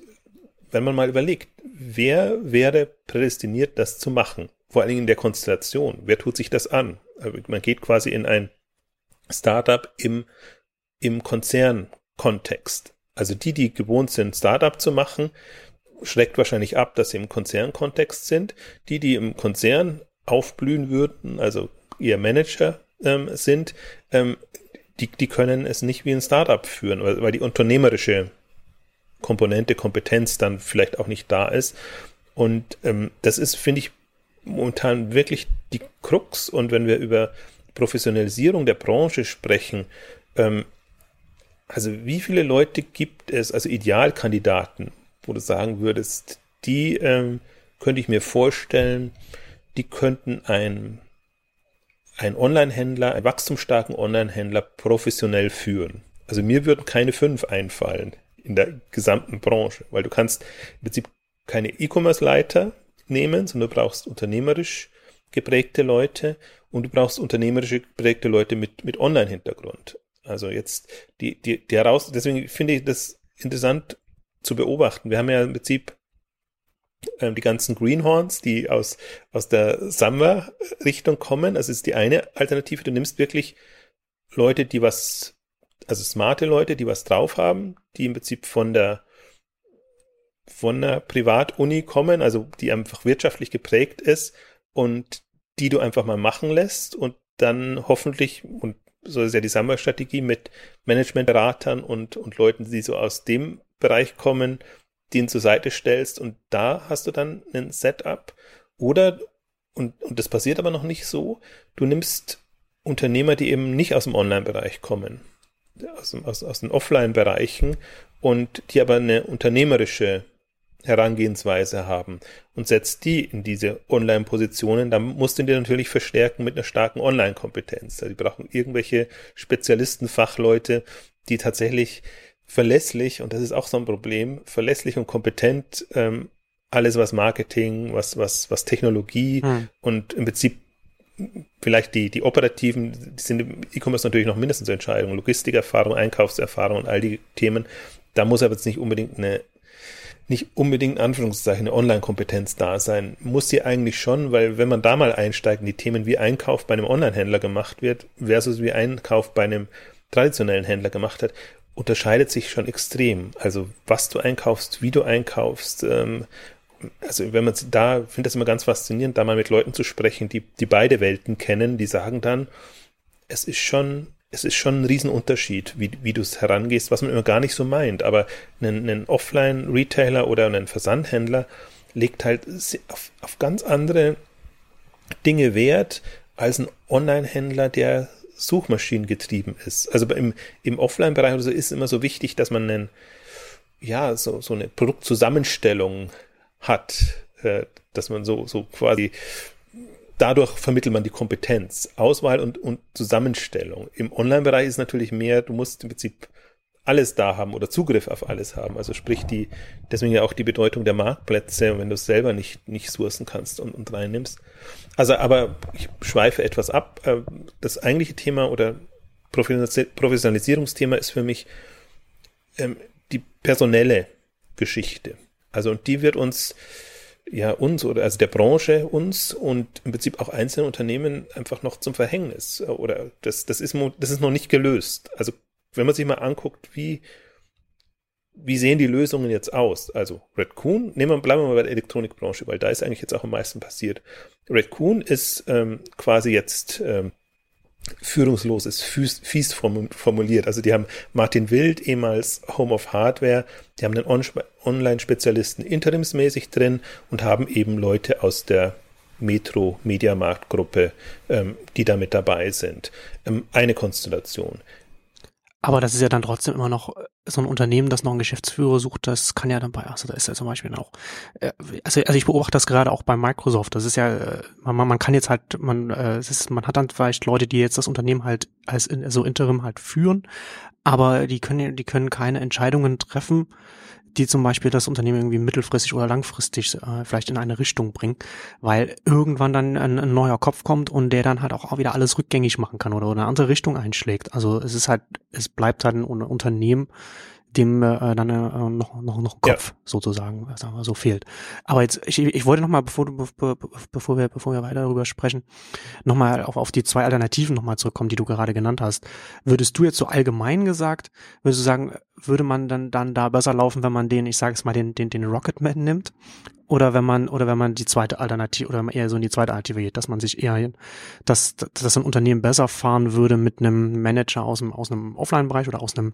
wenn man mal überlegt, wer wäre prädestiniert, das zu machen? Vor allen Dingen in der Konstellation. Wer tut sich das an? Also Man geht quasi in ein Startup im, im Konzernkontext. Also die, die gewohnt sind, Startup zu machen, schreckt wahrscheinlich ab, dass sie im Konzernkontext sind. Die, die im Konzern aufblühen würden, also ihr Manager ähm, sind, ähm, die, die können es nicht wie ein Startup führen, weil, weil die unternehmerische Komponente, Kompetenz dann vielleicht auch nicht da ist. Und ähm, das ist, finde ich, momentan wirklich die Krux. Und wenn wir über Professionalisierung der Branche sprechen, ähm, also wie viele Leute gibt es, also Idealkandidaten, wo du sagen würdest, die ähm, könnte ich mir vorstellen, die könnten ein, ein Online-Händler, einen wachstumsstarken Online-Händler professionell führen. Also mir würden keine fünf einfallen in der gesamten Branche, weil du kannst im Prinzip keine E-Commerce-Leiter nehmen, sondern du brauchst unternehmerisch geprägte Leute und du brauchst unternehmerisch geprägte Leute mit, mit Online-Hintergrund. Also jetzt die, die, die heraus, deswegen finde ich das interessant zu beobachten. Wir haben ja im Prinzip ähm, die ganzen Greenhorns, die aus, aus der Summer-Richtung kommen. Das ist die eine Alternative. Du nimmst wirklich Leute, die was, also smarte Leute, die was drauf haben, die im Prinzip von der von der Privatuni kommen, also die einfach wirtschaftlich geprägt ist und die du einfach mal machen lässt und dann hoffentlich, und so ist ja die Samba-Strategie mit Managementberatern und, und Leuten, die so aus dem Bereich kommen, denen zur Seite stellst und da hast du dann ein Setup. Oder, und, und das passiert aber noch nicht so, du nimmst Unternehmer, die eben nicht aus dem Online-Bereich kommen, aus, aus, aus den Offline-Bereichen und die aber eine unternehmerische Herangehensweise haben und setzt die in diese Online-Positionen, dann musst du die natürlich verstärken mit einer starken Online-Kompetenz. Also die brauchen irgendwelche Spezialisten, Fachleute, die tatsächlich verlässlich, und das ist auch so ein Problem, verlässlich und kompetent ähm, alles, was Marketing, was, was, was Technologie Hm. und im Prinzip vielleicht die, die operativen, die sind im E-Commerce natürlich noch mindestens Entscheidungen, Logistikerfahrung, Einkaufserfahrung und all die Themen. Da muss aber jetzt nicht unbedingt eine, nicht unbedingt in Anführungszeichen eine Online-Kompetenz da sein. Muss sie eigentlich schon, weil wenn man da mal einsteigt in die Themen, wie Einkauf bei einem Online-Händler gemacht wird, versus wie Einkauf bei einem traditionellen Händler gemacht hat, unterscheidet sich schon extrem. Also was du einkaufst, wie du einkaufst, ähm, also wenn man da, finde das immer ganz faszinierend, da mal mit Leuten zu sprechen, die, die beide Welten kennen, die sagen dann, es ist schon, es ist schon ein Riesenunterschied, wie, wie du es herangehst, was man immer gar nicht so meint. Aber ein, ein Offline-Retailer oder ein Versandhändler legt halt auf, auf ganz andere Dinge Wert als ein Online-Händler, der suchmaschinengetrieben ist. Also im, im Offline-Bereich oder so ist immer so wichtig, dass man einen, ja, so, so eine Produktzusammenstellung hat, äh, dass man so, so quasi dadurch vermittelt man die Kompetenz, Auswahl und, und Zusammenstellung. Im Online-Bereich ist natürlich mehr, du musst im Prinzip alles da haben oder Zugriff auf alles haben. Also sprich die, deswegen ja auch die Bedeutung der Marktplätze, wenn du es selber nicht, nicht sourcen kannst und, und reinnimmst. Also, aber ich schweife etwas ab. Äh, Das eigentliche Thema oder Professionalis- Professionalisierungsthema ist für mich ähm, die personelle Geschichte. Also, und die wird uns, ja, uns oder also der Branche uns und im Prinzip auch einzelne Unternehmen einfach noch zum Verhängnis. Oder das, das ist, das ist noch nicht gelöst. Also, wenn man sich mal anguckt, wie, wie sehen die Lösungen jetzt aus? Also Redcoon, nehmen wir, bleiben wir mal bei der Elektronikbranche, weil da ist eigentlich jetzt auch am meisten passiert. Redcoon ist ähm, quasi jetzt ähm, führungslos ist fies, formuliert. Also die haben Martin Wild, ehemals Home of Hardware, die haben einen Online-Spezialisten interimsmäßig drin und haben eben Leute aus der Metro Mediamarkt Gruppe, ähm, die da mit dabei sind. Ähm, eine Konstellation. Aber das ist ja dann trotzdem immer noch äh, so ein Unternehmen, das noch einen Geschäftsführer sucht, das kann ja dann bei, also da ist ja zum Beispiel auch, äh, also, also ich beobachte das gerade auch bei Microsoft. Das ist ja, äh, man, man kann jetzt halt, man, es ist, man hat dann vielleicht Leute, die jetzt das Unternehmen halt als so Interim halt führen, aber die können, die können keine Entscheidungen treffen, die zum Beispiel das Unternehmen irgendwie mittelfristig oder langfristig äh, vielleicht in eine Richtung bringen, weil irgendwann dann ein, ein, neuer Kopf kommt und der dann halt auch wieder alles rückgängig machen kann oder, oder eine andere Richtung einschlägt. Also es ist halt, es bleibt halt ein Unternehmen, dem äh, dann äh, noch, noch, noch ein Kopf ja. sozusagen, sagen wir so, fehlt. Aber jetzt, ich, ich wollte nochmal, bevor, du, bevor, wir, bevor wir weiter darüber sprechen, nochmal auf, auf die zwei Alternativen nochmal zurückkommen, die du gerade genannt hast. Würdest du jetzt so allgemein gesagt, würdest du sagen, würde man dann, dann da besser laufen, wenn man den, ich sage es mal, den, den, den Rocketman nimmt? Oder wenn man, oder wenn man die zweite Alternative, oder eher so in die zweite Alternative geht, dass man sich eher, dass, dass ein Unternehmen besser fahren würde mit einem Manager aus einem, aus einem Offline-Bereich oder aus einem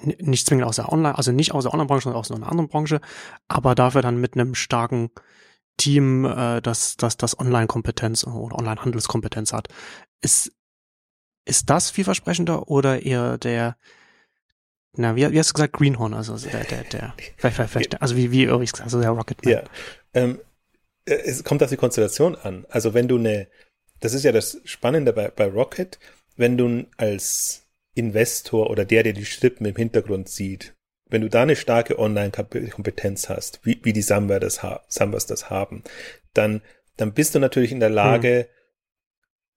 nicht zwingend aus der Online, also nicht aus der Online-Branche, sondern aus einer anderen Branche, aber dafür dann mit einem starken Team, äh, das, das, das Online-Kompetenz oder Online-Handelskompetenz hat. Ist, ist das vielversprechender oder eher der, na, wie, wie hast du gesagt, Greenhorn, also der, der, der, vielleicht, vielleicht, also wie, wie übrigens gesagt, also der Rocketman. Ja, ähm, äh, es kommt auf die Konstellation an. Also wenn du eine, das ist ja das Spannende bei, bei Rocket, wenn du als Investor oder der, der die Strippen im Hintergrund sieht, wenn du da eine starke Online-Kompetenz hast, wie, wie die Samba das Sambas das haben, dann, dann bist du natürlich in der Lage, hm.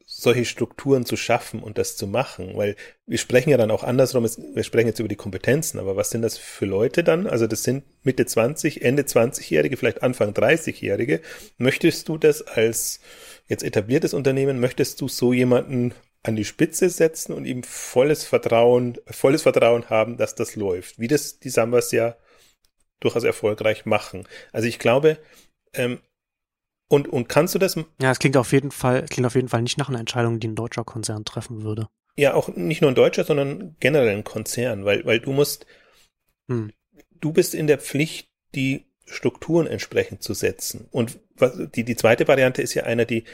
solche Strukturen zu schaffen und das zu machen, weil wir sprechen ja dann auch andersrum, wir sprechen jetzt über die Kompetenzen, aber was sind das für Leute dann? Also das sind Mitte 20, Ende 20-Jährige, vielleicht Anfang 30-Jährige. Möchtest du das als jetzt etabliertes Unternehmen, möchtest du so jemanden an die Spitze setzen und ihm volles Vertrauen, volles Vertrauen haben, dass das läuft. Wie das die Sambas ja durchaus erfolgreich machen. Also ich glaube, ähm, und, und kannst du das? Ja, es klingt auf jeden Fall, klingt auf jeden Fall nicht nach einer Entscheidung, die ein deutscher Konzern treffen würde. Ja, auch nicht nur ein deutscher, sondern generell ein Konzern, weil, weil du musst, hm. du bist in der Pflicht, die Strukturen entsprechend zu setzen. Und was, die, die zweite Variante ist ja eine, die,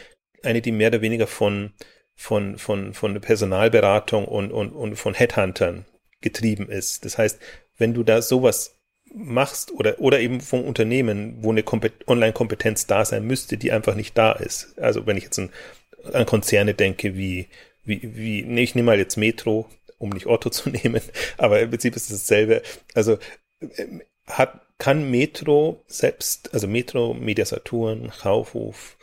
eine, die mehr oder weniger von, von, von, von Personalberatung und, und, und von Headhuntern getrieben ist. Das heißt, wenn du da sowas machst oder, oder eben vom Unternehmen, wo eine Online-Kompetenz da sein müsste, die einfach nicht da ist. Also wenn ich jetzt an, an Konzerne denke, wie, wie, wie, nee, ich nehme mal jetzt Metro, um nicht Otto zu nehmen, aber im Prinzip ist es dasselbe. Also ähm, hat, kann Metro selbst, also Metro, Mediasaturn, Kaufhof,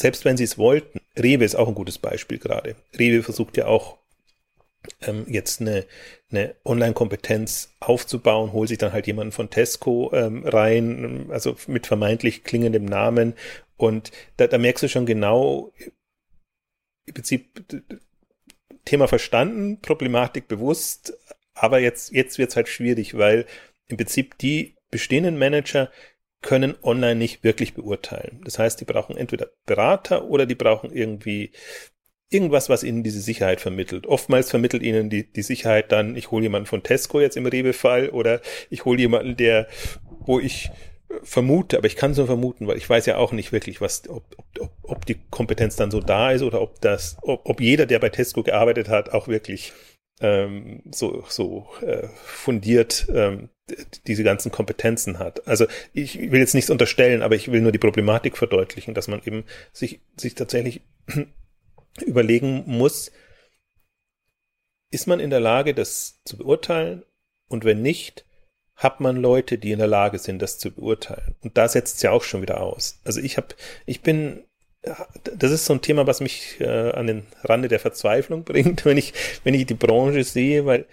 selbst wenn sie es wollten, Rewe ist auch ein gutes Beispiel gerade. Rewe versucht ja auch ähm, jetzt eine, eine Online-Kompetenz aufzubauen, holt sich dann halt jemanden von Tesco ähm, rein, also mit vermeintlich klingendem Namen. Und da, da merkst du schon genau, im Prinzip Thema verstanden, Problematik bewusst, aber jetzt, jetzt wird's halt schwierig, weil im Prinzip die bestehenden Manager können online nicht wirklich beurteilen. Das heißt, die brauchen entweder Berater oder die brauchen irgendwie irgendwas, was ihnen diese Sicherheit vermittelt. Oftmals vermittelt ihnen die, die Sicherheit dann, ich hole jemanden von Tesco jetzt im Rewe-Fall oder ich hole jemanden, der, wo ich vermute, aber ich kann es nur vermuten, weil ich weiß ja auch nicht wirklich, was, ob, ob, ob die Kompetenz dann so da ist oder ob das, ob, ob jeder, der bei Tesco gearbeitet hat, auch wirklich ähm, so, so äh, fundiert ähm, diese ganzen Kompetenzen hat. Also ich will jetzt nichts unterstellen, aber ich will nur die Problematik verdeutlichen, dass man eben sich, sich tatsächlich überlegen muss, ist man in der Lage, das zu beurteilen? Und wenn nicht, hat man Leute, die in der Lage sind, das zu beurteilen. Und da setzt es ja auch schon wieder aus. Also ich habe, ich bin, das ist so ein Thema, was mich äh, an den Rande der Verzweiflung bringt, wenn ich, wenn ich die Branche sehe, weil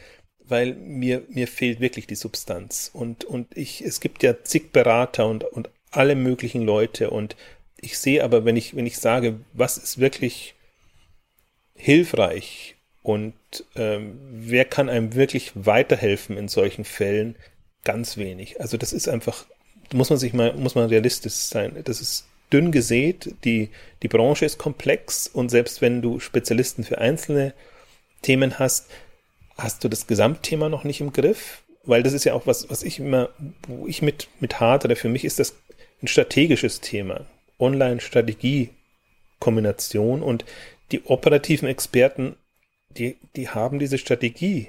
weil mir, mir fehlt wirklich die Substanz. Und, und ich, es gibt ja zig Berater und, und alle möglichen Leute. Und ich sehe aber, wenn ich, wenn ich sage, was ist wirklich hilfreich Und ähm, wer kann einem wirklich weiterhelfen in solchen Fällen? Ganz wenig. Also das ist einfach, muss man sich mal, muss man realistisch sein. Das ist dünn gesät, die, die Branche ist komplex und selbst wenn du Spezialisten für einzelne Themen hast, hast du das Gesamtthema noch nicht im Griff, weil das ist ja auch was, was ich immer, wo ich mit, mit hadere. Für mich ist das ein strategisches Thema. Online-Strategie-Kombination und die operativen Experten, die, die haben diese Strategie,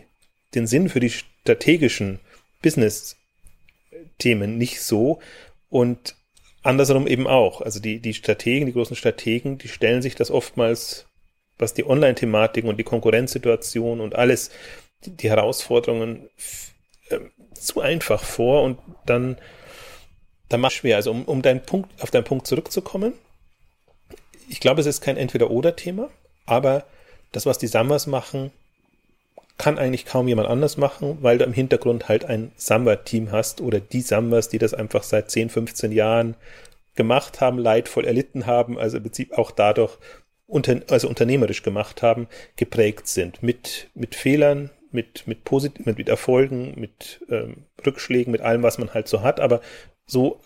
den Sinn für die strategischen Business-Themen nicht so und andersrum eben auch. Also die, die Strategen, die großen Strategen, die stellen sich das oftmals, was die Online-Thematiken und die Konkurrenzsituation und alles, die, die Herausforderungen äh, zu einfach vor und dann, dann macht es schwer. Also um, um deinen Punkt, auf deinen Punkt zurückzukommen, ich glaube, es ist kein Entweder-Oder-Thema, aber das, was die Sammers machen, kann eigentlich kaum jemand anders machen, weil du im Hintergrund halt ein Samba-Team hast oder die Sambas, die das einfach seit 10, 15 Jahren gemacht haben, leidvoll erlitten haben, also im Prinzip auch dadurch unter, also unternehmerisch gemacht haben, geprägt sind mit, mit Fehlern, mit, mit, Posit mit, mit Erfolgen, mit ähm, Rückschlägen, mit allem, was man halt so hat. Aber so,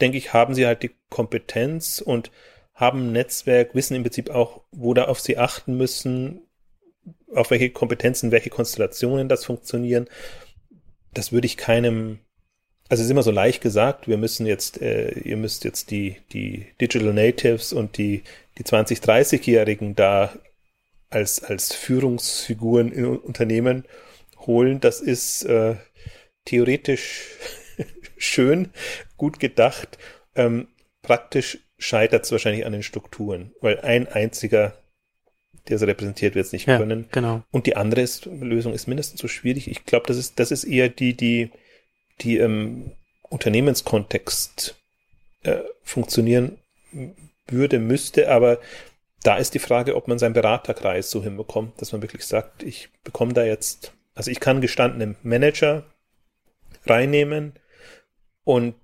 denke ich, haben sie halt die Kompetenz und haben ein Netzwerk, wissen im Prinzip auch, wo da auf sie achten müssen, auf welche Kompetenzen, welche Konstellationen das funktionieren. Das würde ich keinem, also es ist immer so leicht gesagt, wir müssen jetzt, äh, ihr müsst jetzt die, die Digital Natives und die, die 20-, 30-Jährigen da als, als Führungsfiguren in Unternehmen holen. Das ist äh, theoretisch schön, gut gedacht. Ähm, praktisch scheitert es wahrscheinlich an den Strukturen, weil ein einziger der so repräsentiert wird, es nicht ja, können. Genau. Und die andere ist, Lösung ist mindestens so schwierig. Ich glaube, das ist, das ist eher die, die, die im Unternehmenskontext äh, funktionieren würde, müsste, aber da ist die Frage, ob man seinen Beraterkreis so hinbekommt, dass man wirklich sagt, ich bekomme da jetzt, also ich kann gestandene Manager reinnehmen und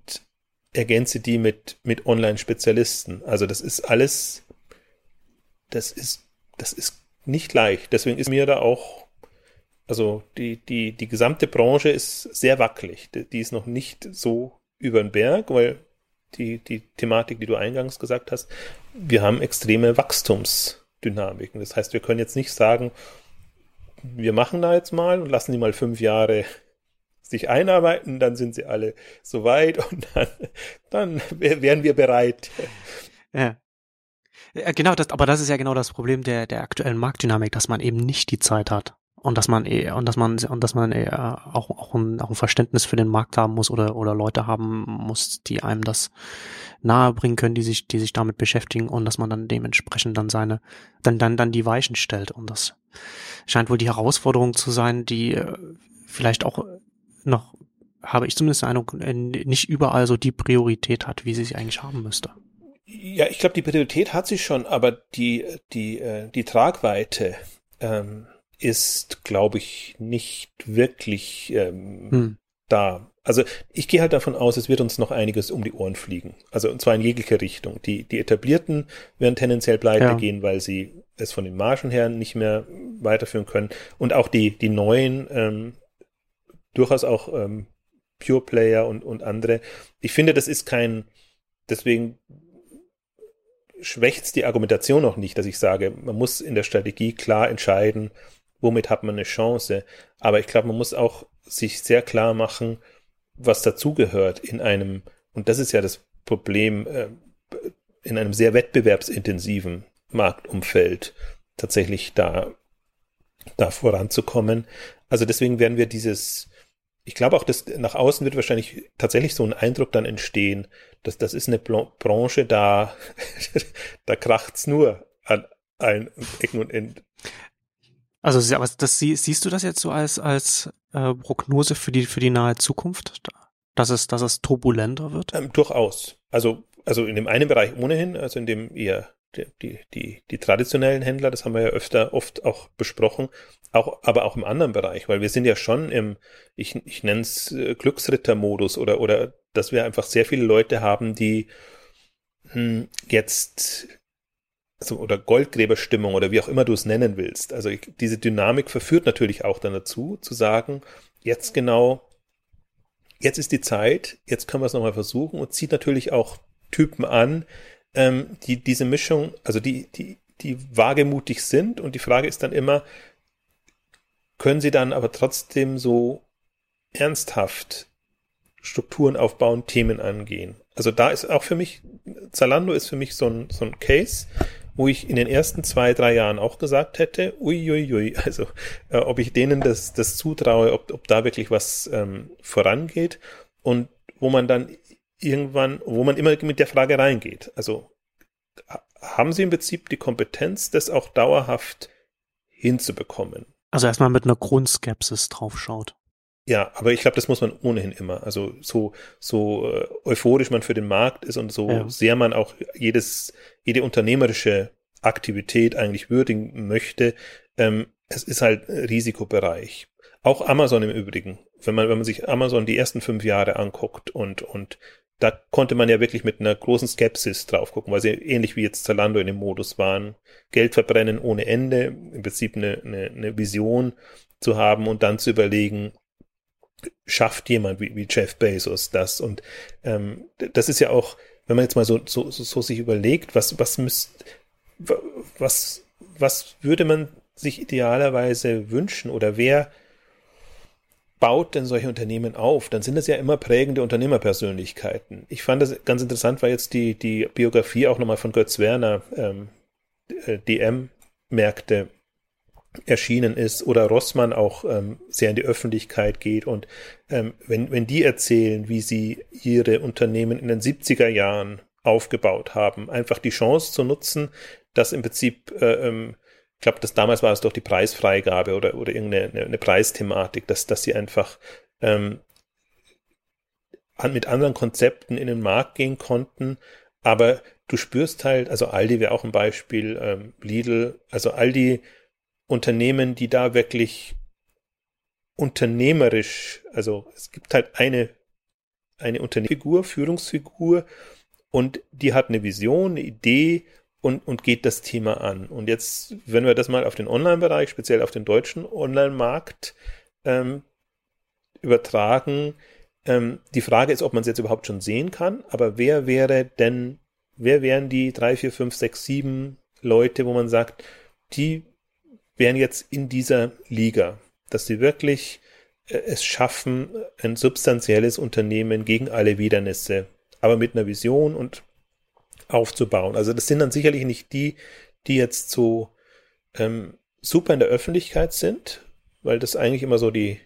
ergänze die mit, mit Online-Spezialisten. Also das ist alles, das ist das ist nicht leicht. Deswegen ist mir da auch, also die, die, die gesamte Branche ist sehr wackelig. Die ist noch nicht so über den Berg, weil die, die Thematik, die du eingangs gesagt hast, wir haben extreme Wachstumsdynamiken. Das heißt, wir können jetzt nicht sagen, wir machen da jetzt mal und lassen die mal fünf Jahre sich einarbeiten, dann sind sie alle soweit und dann, dann wären wir bereit. Ja. Ja, genau, das, aber das ist ja genau das Problem der, der aktuellen Marktdynamik, dass man eben nicht die Zeit hat und dass man eh, und dass man und dass man eh auch auch ein, auch ein Verständnis für den Markt haben muss oder oder Leute haben muss, die einem das nahebringen können, die sich die sich damit beschäftigen und dass man dann dementsprechend dann seine dann dann dann die Weichen stellt und das scheint wohl die Herausforderung zu sein, die äh, vielleicht auch noch habe ich zumindest den Eindruck, äh, nicht überall so die Priorität hat, wie sie sich eigentlich haben müsste. Ja, ich glaube, die Priorität hat sie schon, aber die, die, äh, die Tragweite ähm, ist, glaube ich, nicht wirklich ähm, hm. da. Also ich gehe halt davon aus, es wird uns noch einiges um die Ohren fliegen. Also und zwar in jeglicher Richtung. Die, die etablierten werden tendenziell pleite ja. gehen, weil sie es von den Margen her nicht mehr weiterführen können. Und auch die, die neuen, ähm, durchaus auch ähm, Pure Player und, und andere. Ich finde, das ist kein, deswegen schwächt die Argumentation noch nicht, dass ich sage, man muss in der Strategie klar entscheiden, womit hat man eine Chance. Aber ich glaube, man muss auch sich sehr klar machen, was dazugehört in einem, und das ist ja das Problem, äh, in einem sehr wettbewerbsintensiven Marktumfeld tatsächlich da, da voranzukommen. Also deswegen werden wir dieses, ich glaube auch, dass nach außen wird wahrscheinlich tatsächlich so ein Eindruck dann entstehen, dass das ist eine Branche, da, da kracht's nur an allen Ecken und Enden. Also, aber das, siehst du das jetzt so als, als äh, Prognose für die, für die nahe Zukunft? Dass es, dass es turbulenter wird? Ähm, durchaus. Also, also in dem einen Bereich ohnehin, also in dem eher die, die, die, traditionellen Händler, das haben wir ja öfter, oft auch besprochen, auch, aber auch im anderen Bereich, weil wir sind ja schon im, ich, ich nenne es äh, Glücksrittermodus oder, oder dass wir einfach sehr viele Leute haben, die hm, jetzt also oder Goldgräberstimmung oder wie auch immer du es nennen willst. Also ich, diese Dynamik verführt natürlich auch dann dazu, zu sagen, jetzt genau, jetzt ist die Zeit, jetzt können wir es nochmal versuchen und zieht natürlich auch Typen an, ähm, die diese Mischung, also die, die, die wagemutig sind und die Frage ist dann immer, können sie dann aber trotzdem so ernsthaft Strukturen aufbauen, Themen angehen. Also da ist auch für mich, Zalando ist für mich so ein, so ein Case, wo ich in den ersten zwei, drei Jahren auch gesagt hätte, uiuiui, also äh, ob ich denen das, das zutraue, ob, ob da wirklich was ähm, vorangeht und wo man dann irgendwann, wo man immer mit der Frage reingeht. Also haben sie im Prinzip die Kompetenz, das auch dauerhaft hinzubekommen? Also erstmal mit einer Grundskepsis draufschaut. Ja, aber ich glaube, das muss man ohnehin immer. Also so so äh, euphorisch man für den Markt ist und so ja. sehr man auch jedes jede unternehmerische Aktivität eigentlich würdigen möchte, ähm, es ist halt Risikobereich. Auch Amazon im Übrigen. Wenn man wenn man sich Amazon die ersten fünf Jahre anguckt und und da konnte man ja wirklich mit einer großen Skepsis drauf gucken, weil sie ähnlich wie jetzt Zalando in dem Modus waren, Geld verbrennen ohne Ende, im Prinzip eine, eine, eine Vision zu haben und dann zu überlegen, schafft jemand wie, wie Jeff Bezos das? Und ähm, das ist ja auch, wenn man jetzt mal so, so, so, so sich überlegt, was, was müsst, was, was würde man sich idealerweise wünschen oder wer baut denn solche Unternehmen auf? Dann sind es ja immer prägende Unternehmerpersönlichkeiten. Ich fand das ganz interessant, weil jetzt die, die Biografie auch nochmal von Götz Werner ähm, äh, DM-Märkte erschienen ist oder Rossmann auch ähm, sehr in die Öffentlichkeit geht und ähm, wenn, wenn die erzählen, wie sie ihre Unternehmen in den 70er Jahren aufgebaut haben, einfach die Chance zu nutzen, dass im Prinzip, äh, ähm, ich glaube, das damals war es doch die Preisfreigabe oder, oder irgendeine eine, Preisthematik, dass, dass sie einfach ähm, an, mit anderen Konzepten in den Markt gehen konnten, aber du spürst halt, also Aldi wäre auch ein Beispiel, ähm, Lidl, also Aldi Unternehmen, die da wirklich unternehmerisch, also es gibt halt eine, eine Unternehmensfigur, Führungsfigur und die hat eine Vision, eine Idee und, und geht das Thema an. Und jetzt, wenn wir das mal auf den Online-Bereich, speziell auf den deutschen Online-Markt ähm, übertragen, ähm, die Frage ist, ob man es jetzt überhaupt schon sehen kann, aber wer wäre denn, wer wären die drei, vier, fünf, sechs, sieben Leute, wo man sagt, die wären jetzt in dieser Liga, dass sie wirklich äh, es schaffen, ein substanzielles Unternehmen gegen alle Widernisse, aber mit einer Vision und aufzubauen. Also das sind dann sicherlich nicht die, die jetzt so ähm, super in der Öffentlichkeit sind, weil das eigentlich immer so die,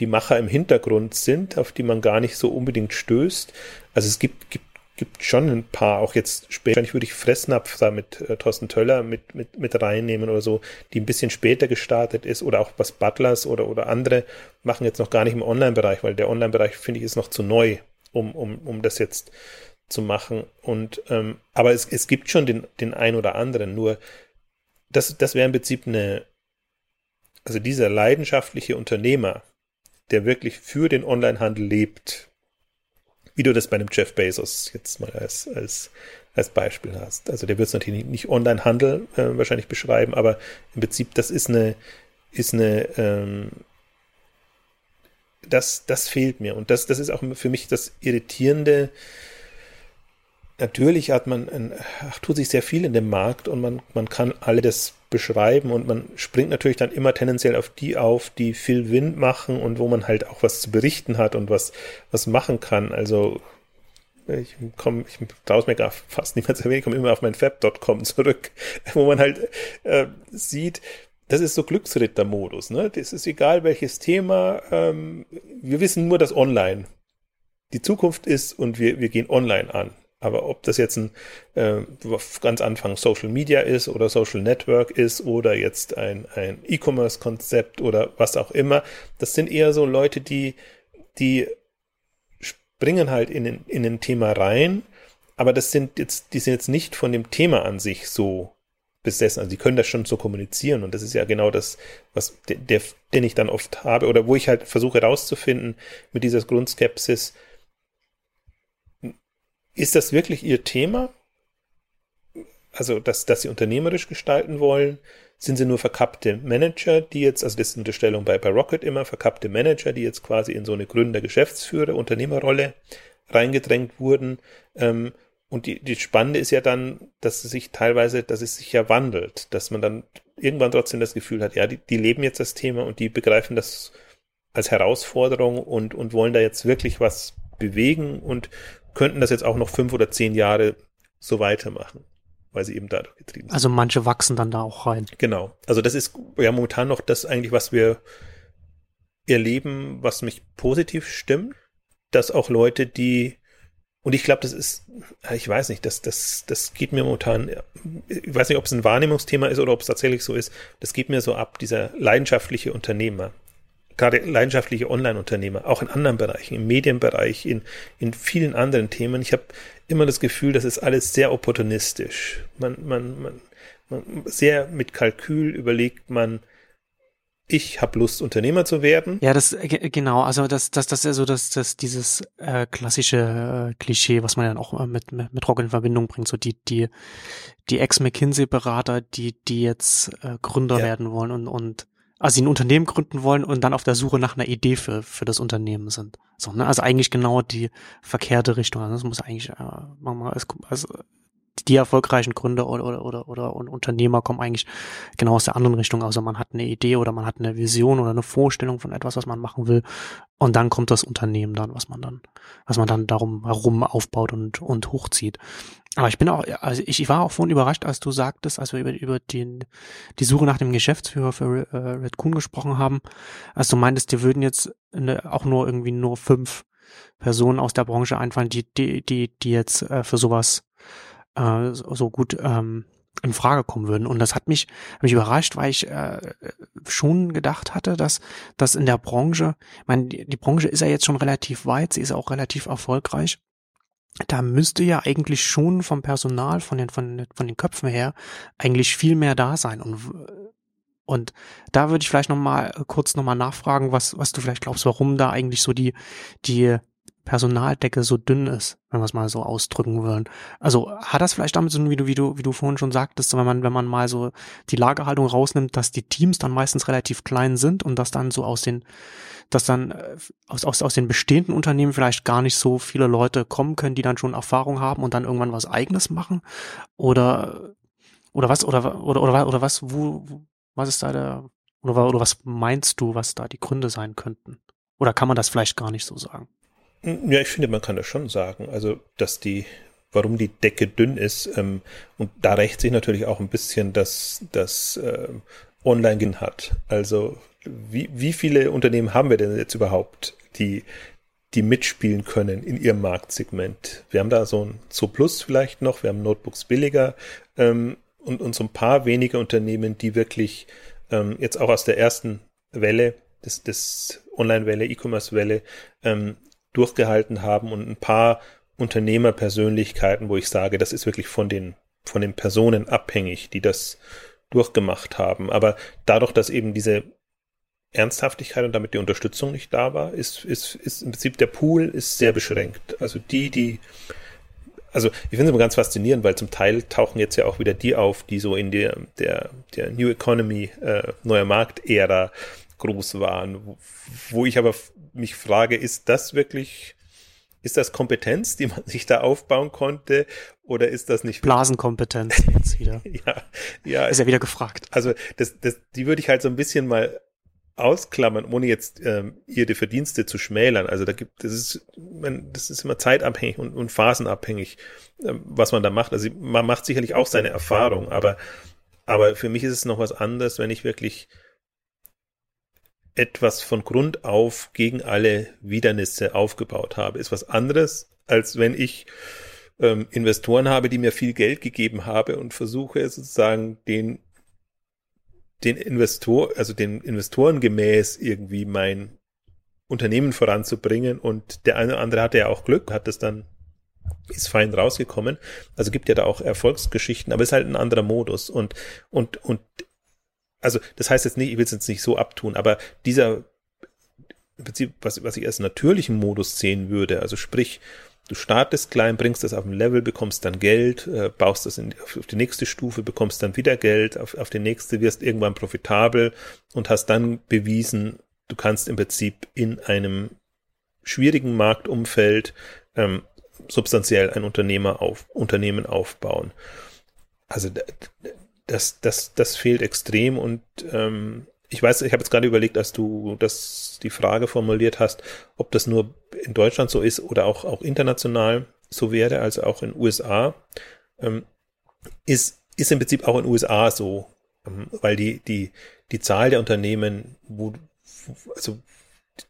die Macher im Hintergrund sind, auf die man gar nicht so unbedingt stößt. Also es gibt, gibt gibt schon ein paar, auch jetzt später, ich würde ich Fressnapf da mit äh, Thorsten Töller mit, mit, mit reinnehmen oder so, die ein bisschen später gestartet ist oder auch was Butlers oder, oder andere machen jetzt noch gar nicht im Online-Bereich, weil der Online-Bereich, finde ich, ist noch zu neu, um, um, um das jetzt zu machen. Und ähm, aber es, es gibt schon den, den ein oder anderen, nur das, das wäre im Prinzip eine, also dieser leidenschaftliche Unternehmer, der wirklich für den Onlinehandel lebt, wie du das bei einem Jeff Bezos jetzt mal als, als, als Beispiel hast. Also der wird es natürlich nicht Online-Handel äh, wahrscheinlich beschreiben, aber im Prinzip, das ist eine, ist eine, ähm, das, das fehlt mir. Und das, das ist auch für mich das Irritierende. Natürlich hat man, ein, tut sich sehr viel in dem Markt und man, man kann das beschreiben und man springt natürlich dann immer tendenziell auf die auf, die viel Wind machen und wo man halt auch was zu berichten hat und was, was machen kann. Also ich komme, ich traue mir gar fast zu erwähnen, ich komme immer auf mein Fab.com zurück, wo man halt äh, sieht, das ist so Glücksritter-Modus. Ne? Das ist egal welches Thema. Ähm, wir wissen nur, dass online die Zukunft ist und wir, wir gehen online an. Aber ob das jetzt ein äh, ganz Anfang Social Media ist oder Social Network ist oder jetzt ein, ein E-Commerce-Konzept oder was auch immer, das sind eher so Leute, die, die springen halt in, in ein Thema rein, aber das sind jetzt, die sind jetzt nicht von dem Thema an sich so besessen. Also die können das schon so kommunizieren und das ist ja genau das, was der, den ich dann oft habe oder wo ich halt versuche herauszufinden mit dieser Grundskepsis, ist das wirklich Ihr Thema? also dass, dass sie unternehmerisch gestalten wollen, sind sie nur verkappte Manager, die jetzt, also das ist eine Unterstellung bei, bei Rocket immer, verkappte Manager, die jetzt quasi in so eine Gründer, Geschäftsführer, Unternehmerrolle reingedrängt wurden. Ähm, und die, die Spannende ist ja dann, dass es sich teilweise, dass es sich ja wandelt, dass man dann irgendwann trotzdem das Gefühl hat, ja, die, die leben jetzt das Thema und die begreifen das als Herausforderung und, und wollen da jetzt wirklich was bewegen und könnten das jetzt auch noch fünf oder zehn Jahre so weitermachen, weil sie eben dadurch getrieben sind. Also manche wachsen dann da auch rein. Genau. Also das ist ja momentan noch das eigentlich, was wir erleben, was mich positiv stimmt, dass auch Leute, die und ich glaube, das ist, ich weiß nicht, das, das, das geht mir momentan, ich weiß nicht, ob es ein Wahrnehmungsthema ist oder ob es tatsächlich so ist, das geht mir so ab, dieser leidenschaftliche Unternehmer, gerade leidenschaftliche Online-Unternehmer, auch in anderen Bereichen, im Medienbereich, in, in vielen anderen Themen. Ich habe immer das Gefühl, das ist alles sehr opportunistisch. Man, man, man, man sehr mit Kalkül überlegt man, ich habe Lust, Unternehmer zu werden. Ja, das genau, also das, das, das ist ja so das, das dieses äh, klassische äh, Klischee, was man dann auch äh, mit, mit, mit Rock in Verbindung bringt, so die, die, die Ex-McKinsey-Berater, die, die jetzt äh, Gründer ja. werden wollen und, und also ein Unternehmen gründen wollen und dann auf der Suche nach einer Idee für, für das Unternehmen sind. So, ne? Also eigentlich genau die verkehrte Richtung. Also das muss eigentlich äh, manchmal als, als die erfolgreichen Gründer oder, oder, oder, oder Unternehmer kommen eigentlich genau aus der anderen Richtung. Also man hat eine Idee oder man hat eine Vision oder eine Vorstellung von etwas, was man machen will. Und dann kommt das Unternehmen dann, was man dann, was man dann darum herum aufbaut und, und hochzieht. Aber ich bin auch, also ich, ich war auch vorhin überrascht, als du sagtest, als wir über, über den, die Suche nach dem Geschäftsführer für äh, Red Coon gesprochen haben, als du meintest, dir würden jetzt eine, auch nur irgendwie nur fünf Personen aus der Branche einfallen, die, die, die, die jetzt äh, für sowas äh, so gut ähm, in Frage kommen würden. Und das hat mich, hat mich überrascht, weil ich äh, schon gedacht hatte, dass, dass in der Branche, ich meine, die, die Branche ist ja jetzt schon relativ weit, sie ist auch relativ erfolgreich. Da müsste ja eigentlich schon vom Personal, von den, von, von den Köpfen her, eigentlich viel mehr da sein. Und, und da würde ich vielleicht nochmal kurz nochmal nachfragen, was, was du vielleicht glaubst, warum da eigentlich so die, die Personaldecke so dünn ist, wenn wir es mal so ausdrücken würden. Also hat das vielleicht damit zu tun, wie du, wie du, wie du vorhin schon sagtest, wenn man, wenn man mal so die Lagerhaltung rausnimmt, dass die Teams dann meistens relativ klein sind und dass dann so aus den, dass dann äh, aus, aus, aus den bestehenden Unternehmen vielleicht gar nicht so viele Leute kommen können, die dann schon Erfahrung haben und dann irgendwann was eigenes machen? Oder, oder was, oder, oder, oder, oder was, wo, was ist da der, oder, oder was meinst du, was da die Gründe sein könnten? Oder kann man das vielleicht gar nicht so sagen? Ja, ich finde, man kann das schon sagen. Also, dass die, warum die Decke dünn ist, ähm, und da rächt sich natürlich auch ein bisschen, dass das äh, Online hat. Also, wie, wie viele Unternehmen haben wir denn jetzt überhaupt, die, die mitspielen können in ihrem Marktsegment? Wir haben da so ein Zo Plus vielleicht noch, wir haben Notebooks billiger ähm, und, und so ein paar wenige Unternehmen, die wirklich ähm, jetzt auch aus der ersten Welle des, des Online-Welle, E-Commerce-Welle ähm, durchgehalten haben und ein paar Unternehmerpersönlichkeiten, wo ich sage, das ist wirklich von den, von den Personen abhängig, die das durchgemacht haben. Aber dadurch, dass eben diese Ernsthaftigkeit und damit die Unterstützung nicht da war, ist, ist, ist im Prinzip der Pool ist sehr beschränkt. Also die, die, also ich finde es immer ganz faszinierend, weil zum Teil tauchen jetzt ja auch wieder die auf, die so in der, der, der New Economy, äh, neuer Markt-Ära groß waren, wo, wo ich aber mich frage, ist das wirklich, ist das Kompetenz, die man sich da aufbauen konnte, oder ist das nicht Blasenkompetenz jetzt wieder? ja, ja. Ist ja wieder gefragt. Also das, das, die würde ich halt so ein bisschen mal ausklammern, ohne jetzt ähm, ihre Verdienste zu schmälern. Also da gibt, das ist, man, das ist immer zeitabhängig und, und phasenabhängig, ähm, was man da macht. Also man macht sicherlich auch seine Erfahrung, aber, aber für mich ist es noch was anderes, wenn ich wirklich etwas von Grund auf gegen alle Widernisse aufgebaut habe, ist was anderes, als wenn ich ähm, Investoren habe, die mir viel Geld gegeben habe und versuche sozusagen den den Investor, also den Investoren gemäß irgendwie mein Unternehmen voranzubringen. Und der eine oder andere hatte ja auch Glück, hat das dann ist fein rausgekommen. Also gibt ja da auch Erfolgsgeschichten, aber ist halt ein anderer Modus. Und und und also das heißt jetzt nicht, ich will es jetzt nicht so abtun, aber dieser im Prinzip, was, was ich als natürlichen Modus sehen würde, also sprich, Du startest klein, bringst das auf ein Level, bekommst dann Geld, äh, baust das in, auf, die nächste Stufe, bekommst dann wieder Geld, auf, auf die nächste wirst irgendwann profitabel und hast dann bewiesen, du kannst im Prinzip in einem schwierigen Marktumfeld ähm, substanziell ein Unternehmer auf, Unternehmen aufbauen. Also das, das, das fehlt extrem und ähm, ich weiß, ich habe jetzt gerade überlegt, als du das die Frage formuliert hast, ob das nur in Deutschland so ist oder auch, auch international so wäre, also auch in USA, ähm, ist, ist im Prinzip auch in USA so, ähm, weil die, die, die Zahl der Unternehmen, wo, also,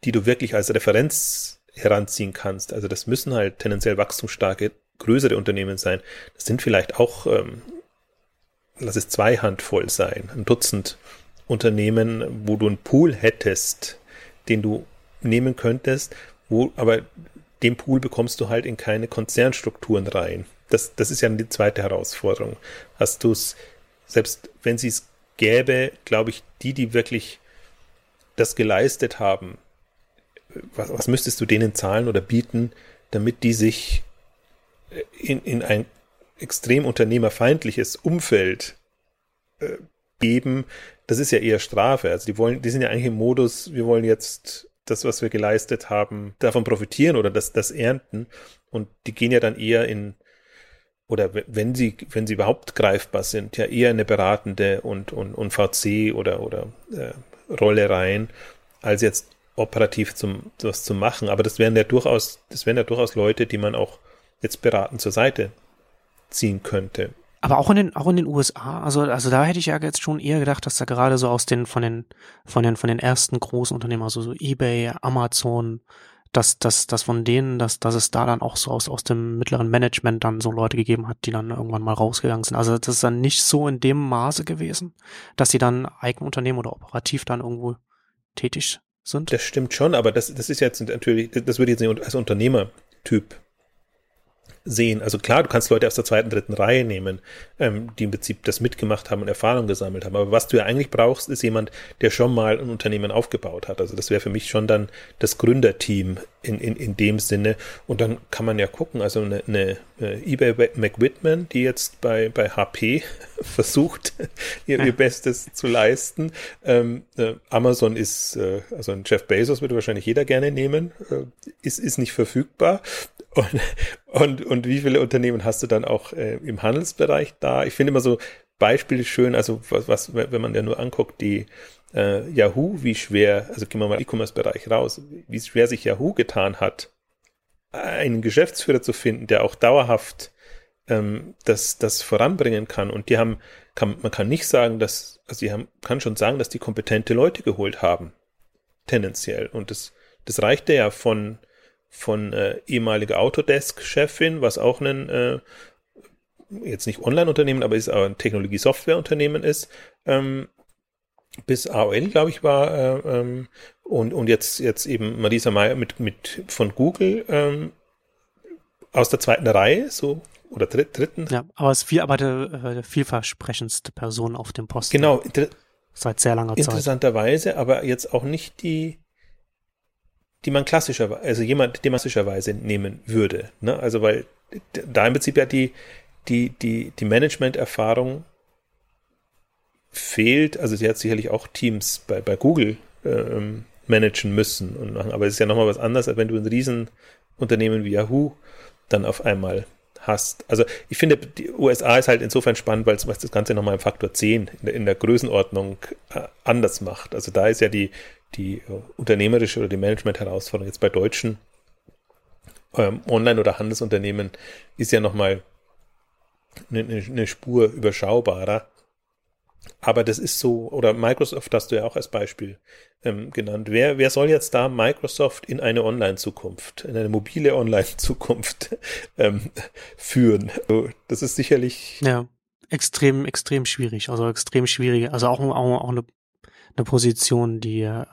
die du wirklich als Referenz heranziehen kannst, also das müssen halt tendenziell wachstumsstarke, größere Unternehmen sein. Das sind vielleicht auch, ähm, lass es zwei Handvoll sein, ein Dutzend Unternehmen, wo du einen Pool hättest, den du nehmen könntest, wo aber den Pool bekommst du halt in keine Konzernstrukturen rein. Das, das ist ja die zweite Herausforderung. Hast du es, selbst wenn sie es gäbe, glaube ich, die, die wirklich das geleistet haben, was, was müsstest du denen zahlen oder bieten, damit die sich in, in ein extrem unternehmerfeindliches Umfeld äh, geben, das ist ja eher Strafe. Also die wollen, die sind ja eigentlich im Modus, wir wollen jetzt das, was wir geleistet haben, davon profitieren oder das, das ernten. Und die gehen ja dann eher in, oder wenn sie, wenn sie überhaupt greifbar sind, ja eher in eine beratende und, und, und VC oder, oder äh, Rolle rein, als jetzt operativ zum, was zu machen. Aber das wären ja durchaus, das wären ja durchaus Leute, die man auch jetzt beraten zur Seite ziehen könnte. Aber auch in den, auch in den USA, also, also da hätte ich ja jetzt schon eher gedacht, dass da gerade so aus den, von den, von den, von den ersten großen Unternehmen, also so eBay, Amazon, dass, dass, dass von denen, dass, dass es da dann auch so aus, aus dem mittleren Management dann so Leute gegeben hat, die dann irgendwann mal rausgegangen sind. Also das ist dann nicht so in dem Maße gewesen, dass sie dann Eigenunternehmen oder operativ dann irgendwo tätig sind. Das stimmt schon, aber das, das ist jetzt natürlich, das würde ich jetzt als Unternehmertyp sehen. Also klar, du kannst Leute aus der zweiten, dritten Reihe nehmen, ähm, die im Prinzip das mitgemacht haben und Erfahrung gesammelt haben. Aber was du ja eigentlich brauchst, ist jemand, der schon mal ein Unternehmen aufgebaut hat. Also das wäre für mich schon dann das Gründerteam in, in, in dem Sinne. Und dann kann man ja gucken, also eine, eine, eine eBay McWhitman, die jetzt bei, bei HP versucht, ihr, ihr Bestes zu leisten. Ähm, äh, Amazon ist, äh, also ein Jeff Bezos würde wahrscheinlich jeder gerne nehmen, äh, ist, ist nicht verfügbar. Und, und, und wie viele Unternehmen hast du dann auch äh, im Handelsbereich da? Ich finde immer so Beispiele schön, also was, was wenn man ja nur anguckt, die äh, Yahoo, wie schwer, also gehen wir mal E-Commerce-Bereich raus, wie schwer sich Yahoo getan hat, einen Geschäftsführer zu finden, der auch dauerhaft ähm, das, das voranbringen kann. Und die haben, kann, man kann nicht sagen, dass, also sie haben, kann schon sagen, dass die kompetente Leute geholt haben. Tendenziell. Und das, das reichte ja von, von äh, ehemaliger Autodesk-Chefin, was auch ein äh, jetzt nicht Online-Unternehmen, aber ist auch ein Technologie-Software-Unternehmen ist, ähm, bis AOL, glaube ich, war äh, ähm, und und jetzt jetzt eben Marisa Meyer mit mit von Google ähm, aus der zweiten Reihe, so oder dritt, dritten. Ja, aber es ist viel, aber der äh, vielversprechendste Person auf dem Posten. Genau, seit sehr langer Zeit. Interessanterweise, aber jetzt auch nicht die die man klassischerweise, also jemand, den man klassischerweise nehmen würde. Ne? Also weil da im Prinzip ja die, die, die, die Management-Erfahrung fehlt. Also sie hat sicherlich auch Teams bei, bei Google ähm, managen müssen und machen, aber es ist ja nochmal was anderes, als wenn du ein Riesenunternehmen wie Yahoo dann auf einmal hast. Also ich finde, die USA ist halt insofern spannend, weil es das Ganze nochmal im Faktor 10 in der, in der Größenordnung äh, anders macht. Also da ist ja die, die äh, unternehmerische oder die Management-Herausforderung jetzt bei deutschen ähm, Online- oder Handelsunternehmen ist ja nochmal eine, eine Spur überschaubarer. Aber das ist so, oder Microsoft hast du ja auch als Beispiel ähm, genannt. Wer, wer soll jetzt da Microsoft in eine Online-Zukunft, in eine mobile Online-Zukunft ähm, führen? Also, das ist sicherlich. Ja, extrem, extrem schwierig. Also extrem schwierig. Also auch, auch, auch eine eine Position, die, äh,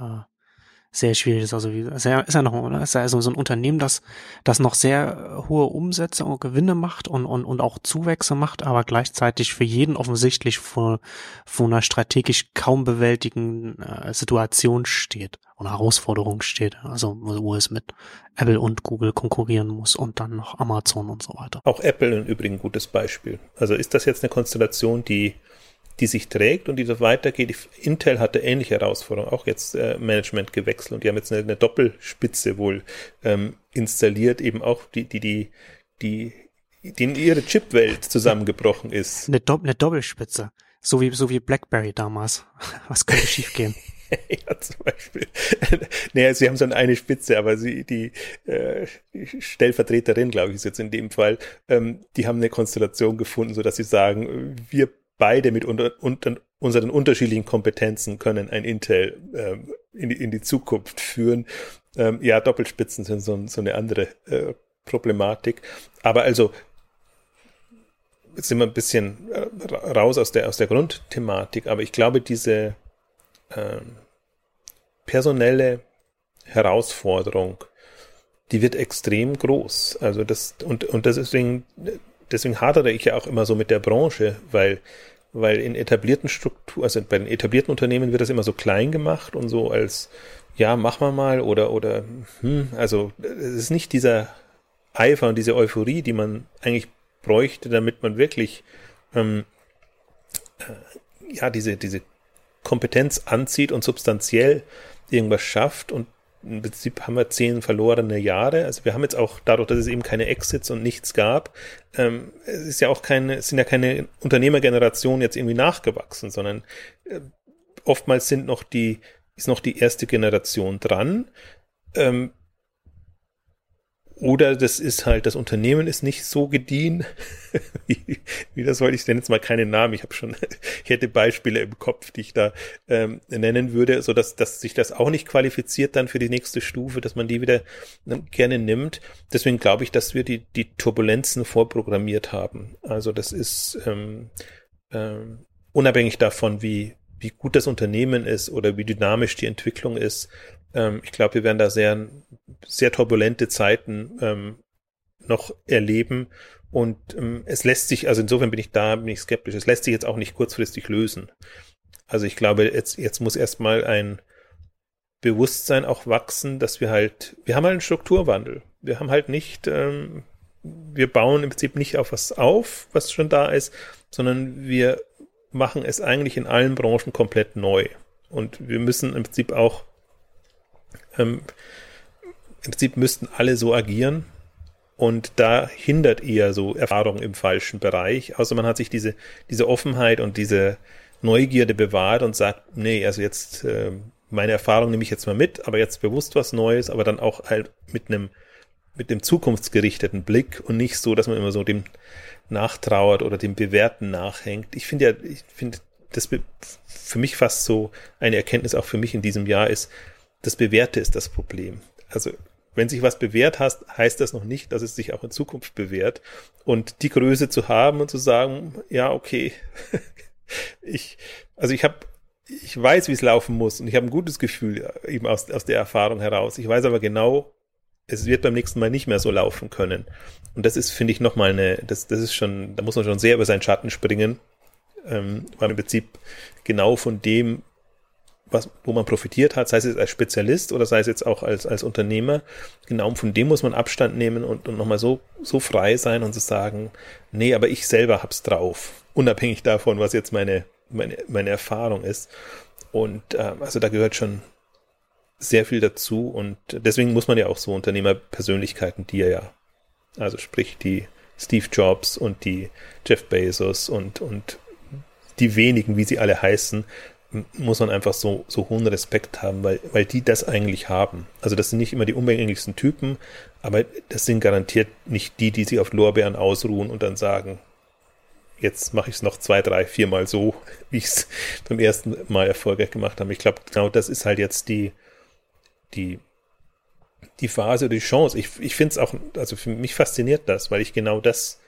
sehr schwierig ist. Also wie, ist ja, noch, oder? Ist ja also so ein Unternehmen, das, das noch sehr hohe Umsätze und Gewinne macht und, und, und auch Zuwächse macht, aber gleichzeitig für jeden offensichtlich vor, vor einer strategisch kaum bewältigen äh, Situation steht und Herausforderung steht. Also wo es mit Apple und Google konkurrieren muss und dann noch Amazon und so weiter. Auch Apple ein übrigens gutes Beispiel. Also ist das jetzt eine Konstellation, die die sich trägt und die so weitergeht. Intel hatte ähnliche Herausforderungen, auch jetzt äh, Management gewechselt und die haben jetzt eine, eine Doppelspitze wohl ähm, installiert, eben auch die, die, die, die, die in ihre Chipwelt zusammengebrochen ist. Eine, Do eine Doppelspitze. So wie, so wie BlackBerry damals. Was könnte schiefgehen? ja, zum Beispiel. naja, sie haben so eine Spitze, aber sie, die, äh, Stellvertreterin, glaube ich, ist jetzt in dem Fall, ähm, die haben eine Konstellation gefunden, so dass sie sagen, wir beide mit unter, unter, unseren unterschiedlichen Kompetenzen können ein Intel ähm, in, die, in die Zukunft führen. Ähm, ja, Doppelspitzen sind so, so eine andere äh, Problematik. Aber also jetzt sind wir ein bisschen äh, raus aus der, aus der Grundthematik, aber ich glaube, diese ähm, personelle Herausforderung, die wird extrem groß. Also das, und, und deswegen, deswegen hadere ich ja auch immer so mit der Branche, weil weil in etablierten Strukturen, also bei den etablierten Unternehmen wird das immer so klein gemacht und so als, ja, mach mal mal oder, oder, hm, also es ist nicht dieser Eifer und diese Euphorie, die man eigentlich bräuchte, damit man wirklich, ähm, äh, ja, diese, diese Kompetenz anzieht und substanziell irgendwas schafft und im Prinzip haben wir zehn verlorene Jahre. Also wir haben jetzt auch dadurch, dass es eben keine Exits und nichts gab, ähm, es ist ja auch keine, es sind ja keine Unternehmergenerationen jetzt irgendwie nachgewachsen, sondern äh, oftmals sind noch die, ist noch die erste Generation dran. Ähm, oder das ist halt, das Unternehmen ist nicht so gediehen. wie, wie das wollte ich denn jetzt mal keinen Namen. Ich habe schon, ich hätte Beispiele im Kopf, die ich da ähm, nennen würde, so dass, dass sich das auch nicht qualifiziert dann für die nächste Stufe, dass man die wieder ähm, gerne nimmt. Deswegen glaube ich, dass wir die, die Turbulenzen vorprogrammiert haben. Also das ist ähm, ähm, unabhängig davon, wie, wie gut das Unternehmen ist oder wie dynamisch die Entwicklung ist, ähm, ich glaube, wir werden da sehr, sehr turbulente Zeiten ähm, noch erleben. Und ähm, es lässt sich, also insofern bin ich da, bin ich skeptisch, es lässt sich jetzt auch nicht kurzfristig lösen. Also ich glaube, jetzt, jetzt muss erstmal ein Bewusstsein auch wachsen, dass wir halt, wir haben halt einen Strukturwandel. Wir haben halt nicht, ähm, wir bauen im Prinzip nicht auf was auf, was schon da ist, sondern wir machen es eigentlich in allen Branchen komplett neu. Und wir müssen im Prinzip auch ähm, Im Prinzip müssten alle so agieren. Und da hindert eher so Erfahrung im falschen Bereich. Außer man hat sich diese, diese Offenheit und diese Neugierde bewahrt und sagt, nee, also jetzt äh, meine Erfahrung nehme ich jetzt mal mit, aber jetzt bewusst was Neues, aber dann auch halt mit einem mit dem zukunftsgerichteten Blick und nicht so, dass man immer so dem nachtrauert oder dem Bewerten nachhängt. Ich finde ja, ich finde das für mich fast so eine Erkenntnis auch für mich in diesem Jahr ist, das Bewährte ist das Problem. Also wenn sich was bewährt hast, heißt das noch nicht, dass es sich auch in Zukunft bewährt. Und die Größe zu haben und zu sagen, ja, okay, ich, also ich habe, ich weiß, wie es laufen muss und ich habe ein gutes Gefühl eben aus, aus der Erfahrung heraus. Ich weiß aber genau, es wird beim nächsten Mal nicht mehr so laufen können. Und das ist, finde ich, nochmal eine, das, das ist schon, da muss man schon sehr über seinen Schatten springen, ähm, weil im Prinzip genau von dem, was, wo man profitiert hat, sei es jetzt als Spezialist oder sei es jetzt auch als, als Unternehmer, genau von dem muss man Abstand nehmen und, und nochmal so, so frei sein und zu so sagen, nee, aber ich selber hab's drauf, unabhängig davon, was jetzt meine, meine, meine Erfahrung ist. Und äh, also da gehört schon sehr viel dazu und deswegen muss man ja auch so Unternehmerpersönlichkeiten, die ja, also sprich die Steve Jobs und die Jeff Bezos und, und die wenigen, wie sie alle heißen, muss man einfach so, so hohen Respekt haben, weil, weil die das eigentlich haben. Also das sind nicht immer die umgänglichsten Typen, aber das sind garantiert nicht die, die sich auf Lorbeeren ausruhen und dann sagen, jetzt mache ich es noch zwei, drei, viermal so, wie ich es beim ersten Mal erfolgreich gemacht habe. Ich glaube, genau das ist halt jetzt die, die, die Phase oder die Chance. Ich, ich finde es auch, also für mich fasziniert das, weil ich genau das,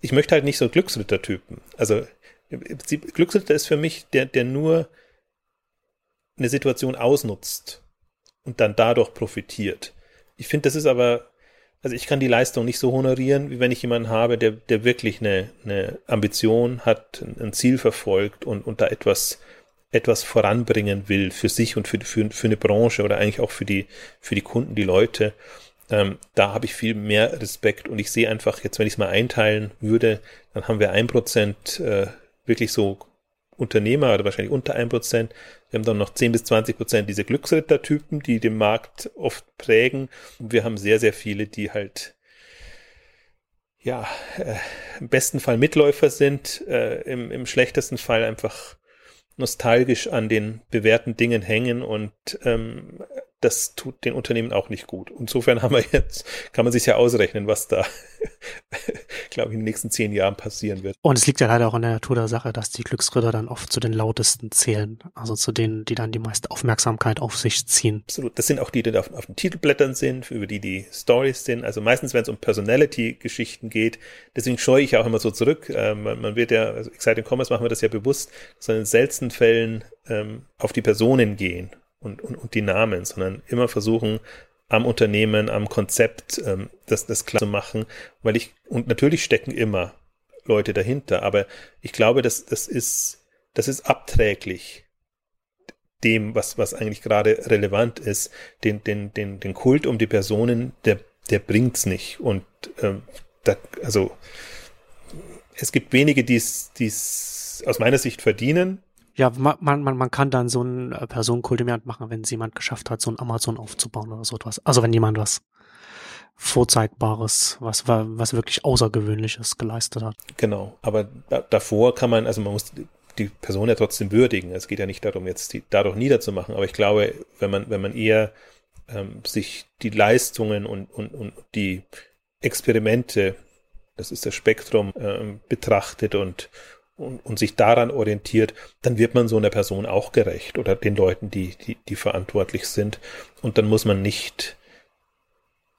ich möchte halt nicht so Glücksritter-Typen. Also Glücksritter ist für mich der, der nur eine Situation ausnutzt und dann dadurch profitiert. Ich finde, das ist aber, also ich kann die Leistung nicht so honorieren, wie wenn ich jemanden habe, der, der wirklich eine, eine Ambition hat, ein Ziel verfolgt und, und da etwas, etwas voranbringen will für sich und für, für, für eine Branche oder eigentlich auch für die, für die Kunden, die Leute. Ähm, da habe ich viel mehr Respekt und ich sehe einfach, jetzt wenn ich es mal einteilen würde, dann haben wir ein Prozent äh, wirklich so Unternehmer oder wahrscheinlich unter ein Prozent. Wir haben dann noch 10 bis 20 Prozent diese Glücksritter-Typen, die den Markt oft prägen. Und wir haben sehr, sehr viele, die halt ja, äh, im besten Fall Mitläufer sind, äh, im, im schlechtesten Fall einfach nostalgisch an den bewährten Dingen hängen und ähm, das tut den Unternehmen auch nicht gut. Insofern haben wir jetzt, kann man sich ja ausrechnen, was da, glaube ich, in den nächsten zehn Jahren passieren wird. Und es liegt ja leider auch in der Natur der Sache, dass die Glücksritter dann oft zu den lautesten zählen. Also zu denen, die dann die meiste Aufmerksamkeit auf sich ziehen. Absolut. Das sind auch die, die auf, auf den Titelblättern sind, über die die Stories sind. Also meistens, wenn es um Personality-Geschichten geht. Deswegen scheue ich auch immer so zurück. Ähm, man, wird ja, also Exciting Commerce machen wir das ja bewusst, dass in den seltensten Fällen ähm, auf die Personen gehen und, und, und die Namen, sondern immer versuchen, am Unternehmen, am Konzept ähm, das, das klar zu machen, weil ich, und natürlich stecken immer Leute dahinter, aber ich glaube, dass das ist, das ist abträglich dem, was, was eigentlich gerade relevant ist, den, den, den, den Kult um die Personen, der, der bringt's nicht. Und ähm, da, also es gibt wenige, die es aus meiner Sicht verdienen, ja, man, man, man kann dann so einen äh, Personenkultivierend machen, wenn es jemand geschafft hat, so ein Amazon aufzubauen oder so etwas. Also wenn jemand was Vorzeigbares, was, was wirklich Außergewöhnliches geleistet hat. Genau, aber da, davor kann man, also man muss die Person ja trotzdem würdigen. Es geht ja nicht darum, jetzt die dadurch niederzumachen, aber ich glaube, wenn man, wenn man eher ähm, sich die Leistungen und, und, und die Experimente, das ist das Spektrum, ähm, betrachtet und, und, und sich daran orientiert, dann wird man so einer Person auch gerecht oder den Leuten, die, die, die verantwortlich sind. Und dann muss man nicht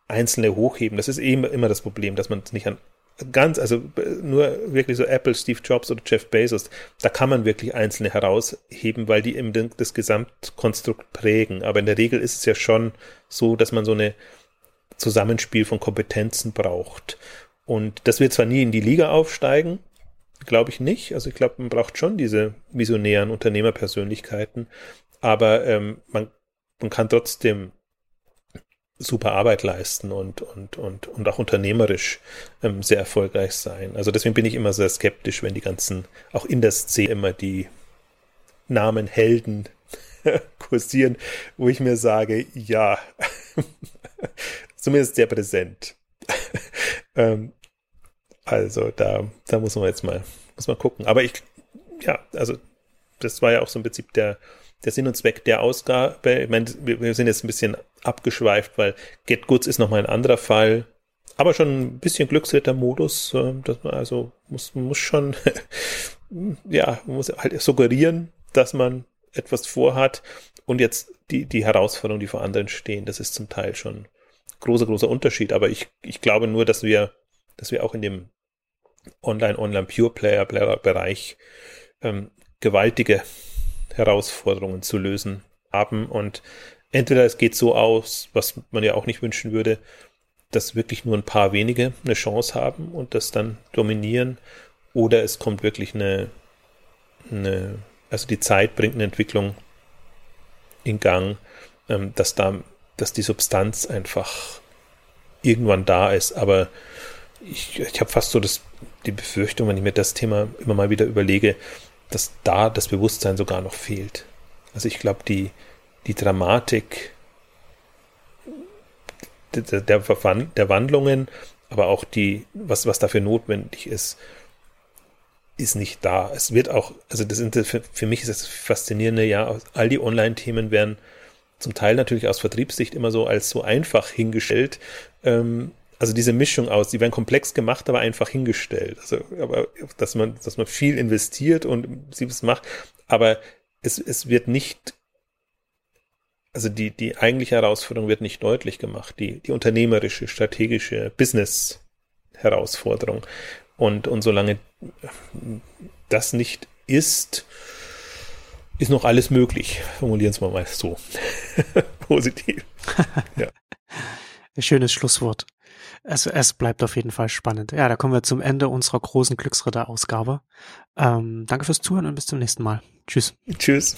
Einzelne hochheben. Das ist eben immer das Problem, dass man es nicht an ganz, also nur wirklich so Apple, Steve Jobs oder Jeff Bezos, da kann man wirklich Einzelne herausheben, weil die eben das Gesamtkonstrukt prägen. Aber in der Regel ist es ja schon so, dass man so eine Zusammenspiel von Kompetenzen braucht. Und das wird zwar nie in die Liga aufsteigen, glaube ich nicht. Also ich glaube, man braucht schon diese visionären Unternehmerpersönlichkeiten, aber ähm, man, man kann trotzdem super Arbeit leisten und, und, und, und auch unternehmerisch ähm, sehr erfolgreich sein. Also deswegen bin ich immer sehr skeptisch, wenn die ganzen, auch in der Szene immer die Namen Helden kursieren, wo ich mir sage, ja, zumindest sehr präsent. ähm, also da, da muss man jetzt mal, muss man gucken. Aber ich, ja, also das war ja auch so im Prinzip der, der Sinn und Zweck der Ausgabe. Ich meine, wir sind jetzt ein bisschen abgeschweift, weil Get Goods ist nochmal ein anderer Fall. Aber schon ein bisschen Glücksritter-Modus. Äh, man also muss, muss schon, ja, muss halt suggerieren, dass man etwas vorhat und jetzt die, die Herausforderungen, die vor anderen stehen, das ist zum Teil schon großer, großer Unterschied. Aber ich, ich glaube nur, dass wir, dass wir auch in dem Online, Online Pure Player Bereich ähm, gewaltige Herausforderungen zu lösen haben. Und entweder es geht so aus, was man ja auch nicht wünschen würde, dass wirklich nur ein paar wenige eine Chance haben und das dann dominieren, oder es kommt wirklich eine, eine also die Zeit bringt eine Entwicklung in Gang, ähm, dass da, dass die Substanz einfach irgendwann da ist, aber ich, ich habe fast so das, die Befürchtung, wenn ich mir das Thema immer mal wieder überlege, dass da das Bewusstsein sogar noch fehlt. Also ich glaube, die, die Dramatik der, der, der Wandlungen, aber auch die, was, was dafür notwendig ist, ist nicht da. Es wird auch, also das sind, für, für mich ist das Faszinierende, ja, all die Online-Themen werden zum Teil natürlich aus Vertriebssicht immer so als so einfach hingestellt. Ähm, also diese Mischung aus, die werden komplex gemacht, aber einfach hingestellt. Also, aber, dass man, dass man viel investiert und sie es macht, aber es, es wird nicht, also die, die eigentliche Herausforderung wird nicht deutlich gemacht, die, die unternehmerische, strategische Business-Herausforderung. Und, und solange das nicht ist, ist noch alles möglich. Formulieren wir mal so. positiv. ja. Schönes Schlusswort. Es, es bleibt auf jeden Fall spannend. Ja, da kommen wir zum Ende unserer großen Glücksritter-Ausgabe. Ähm, danke fürs Zuhören und bis zum nächsten Mal. Tschüss. Tschüss.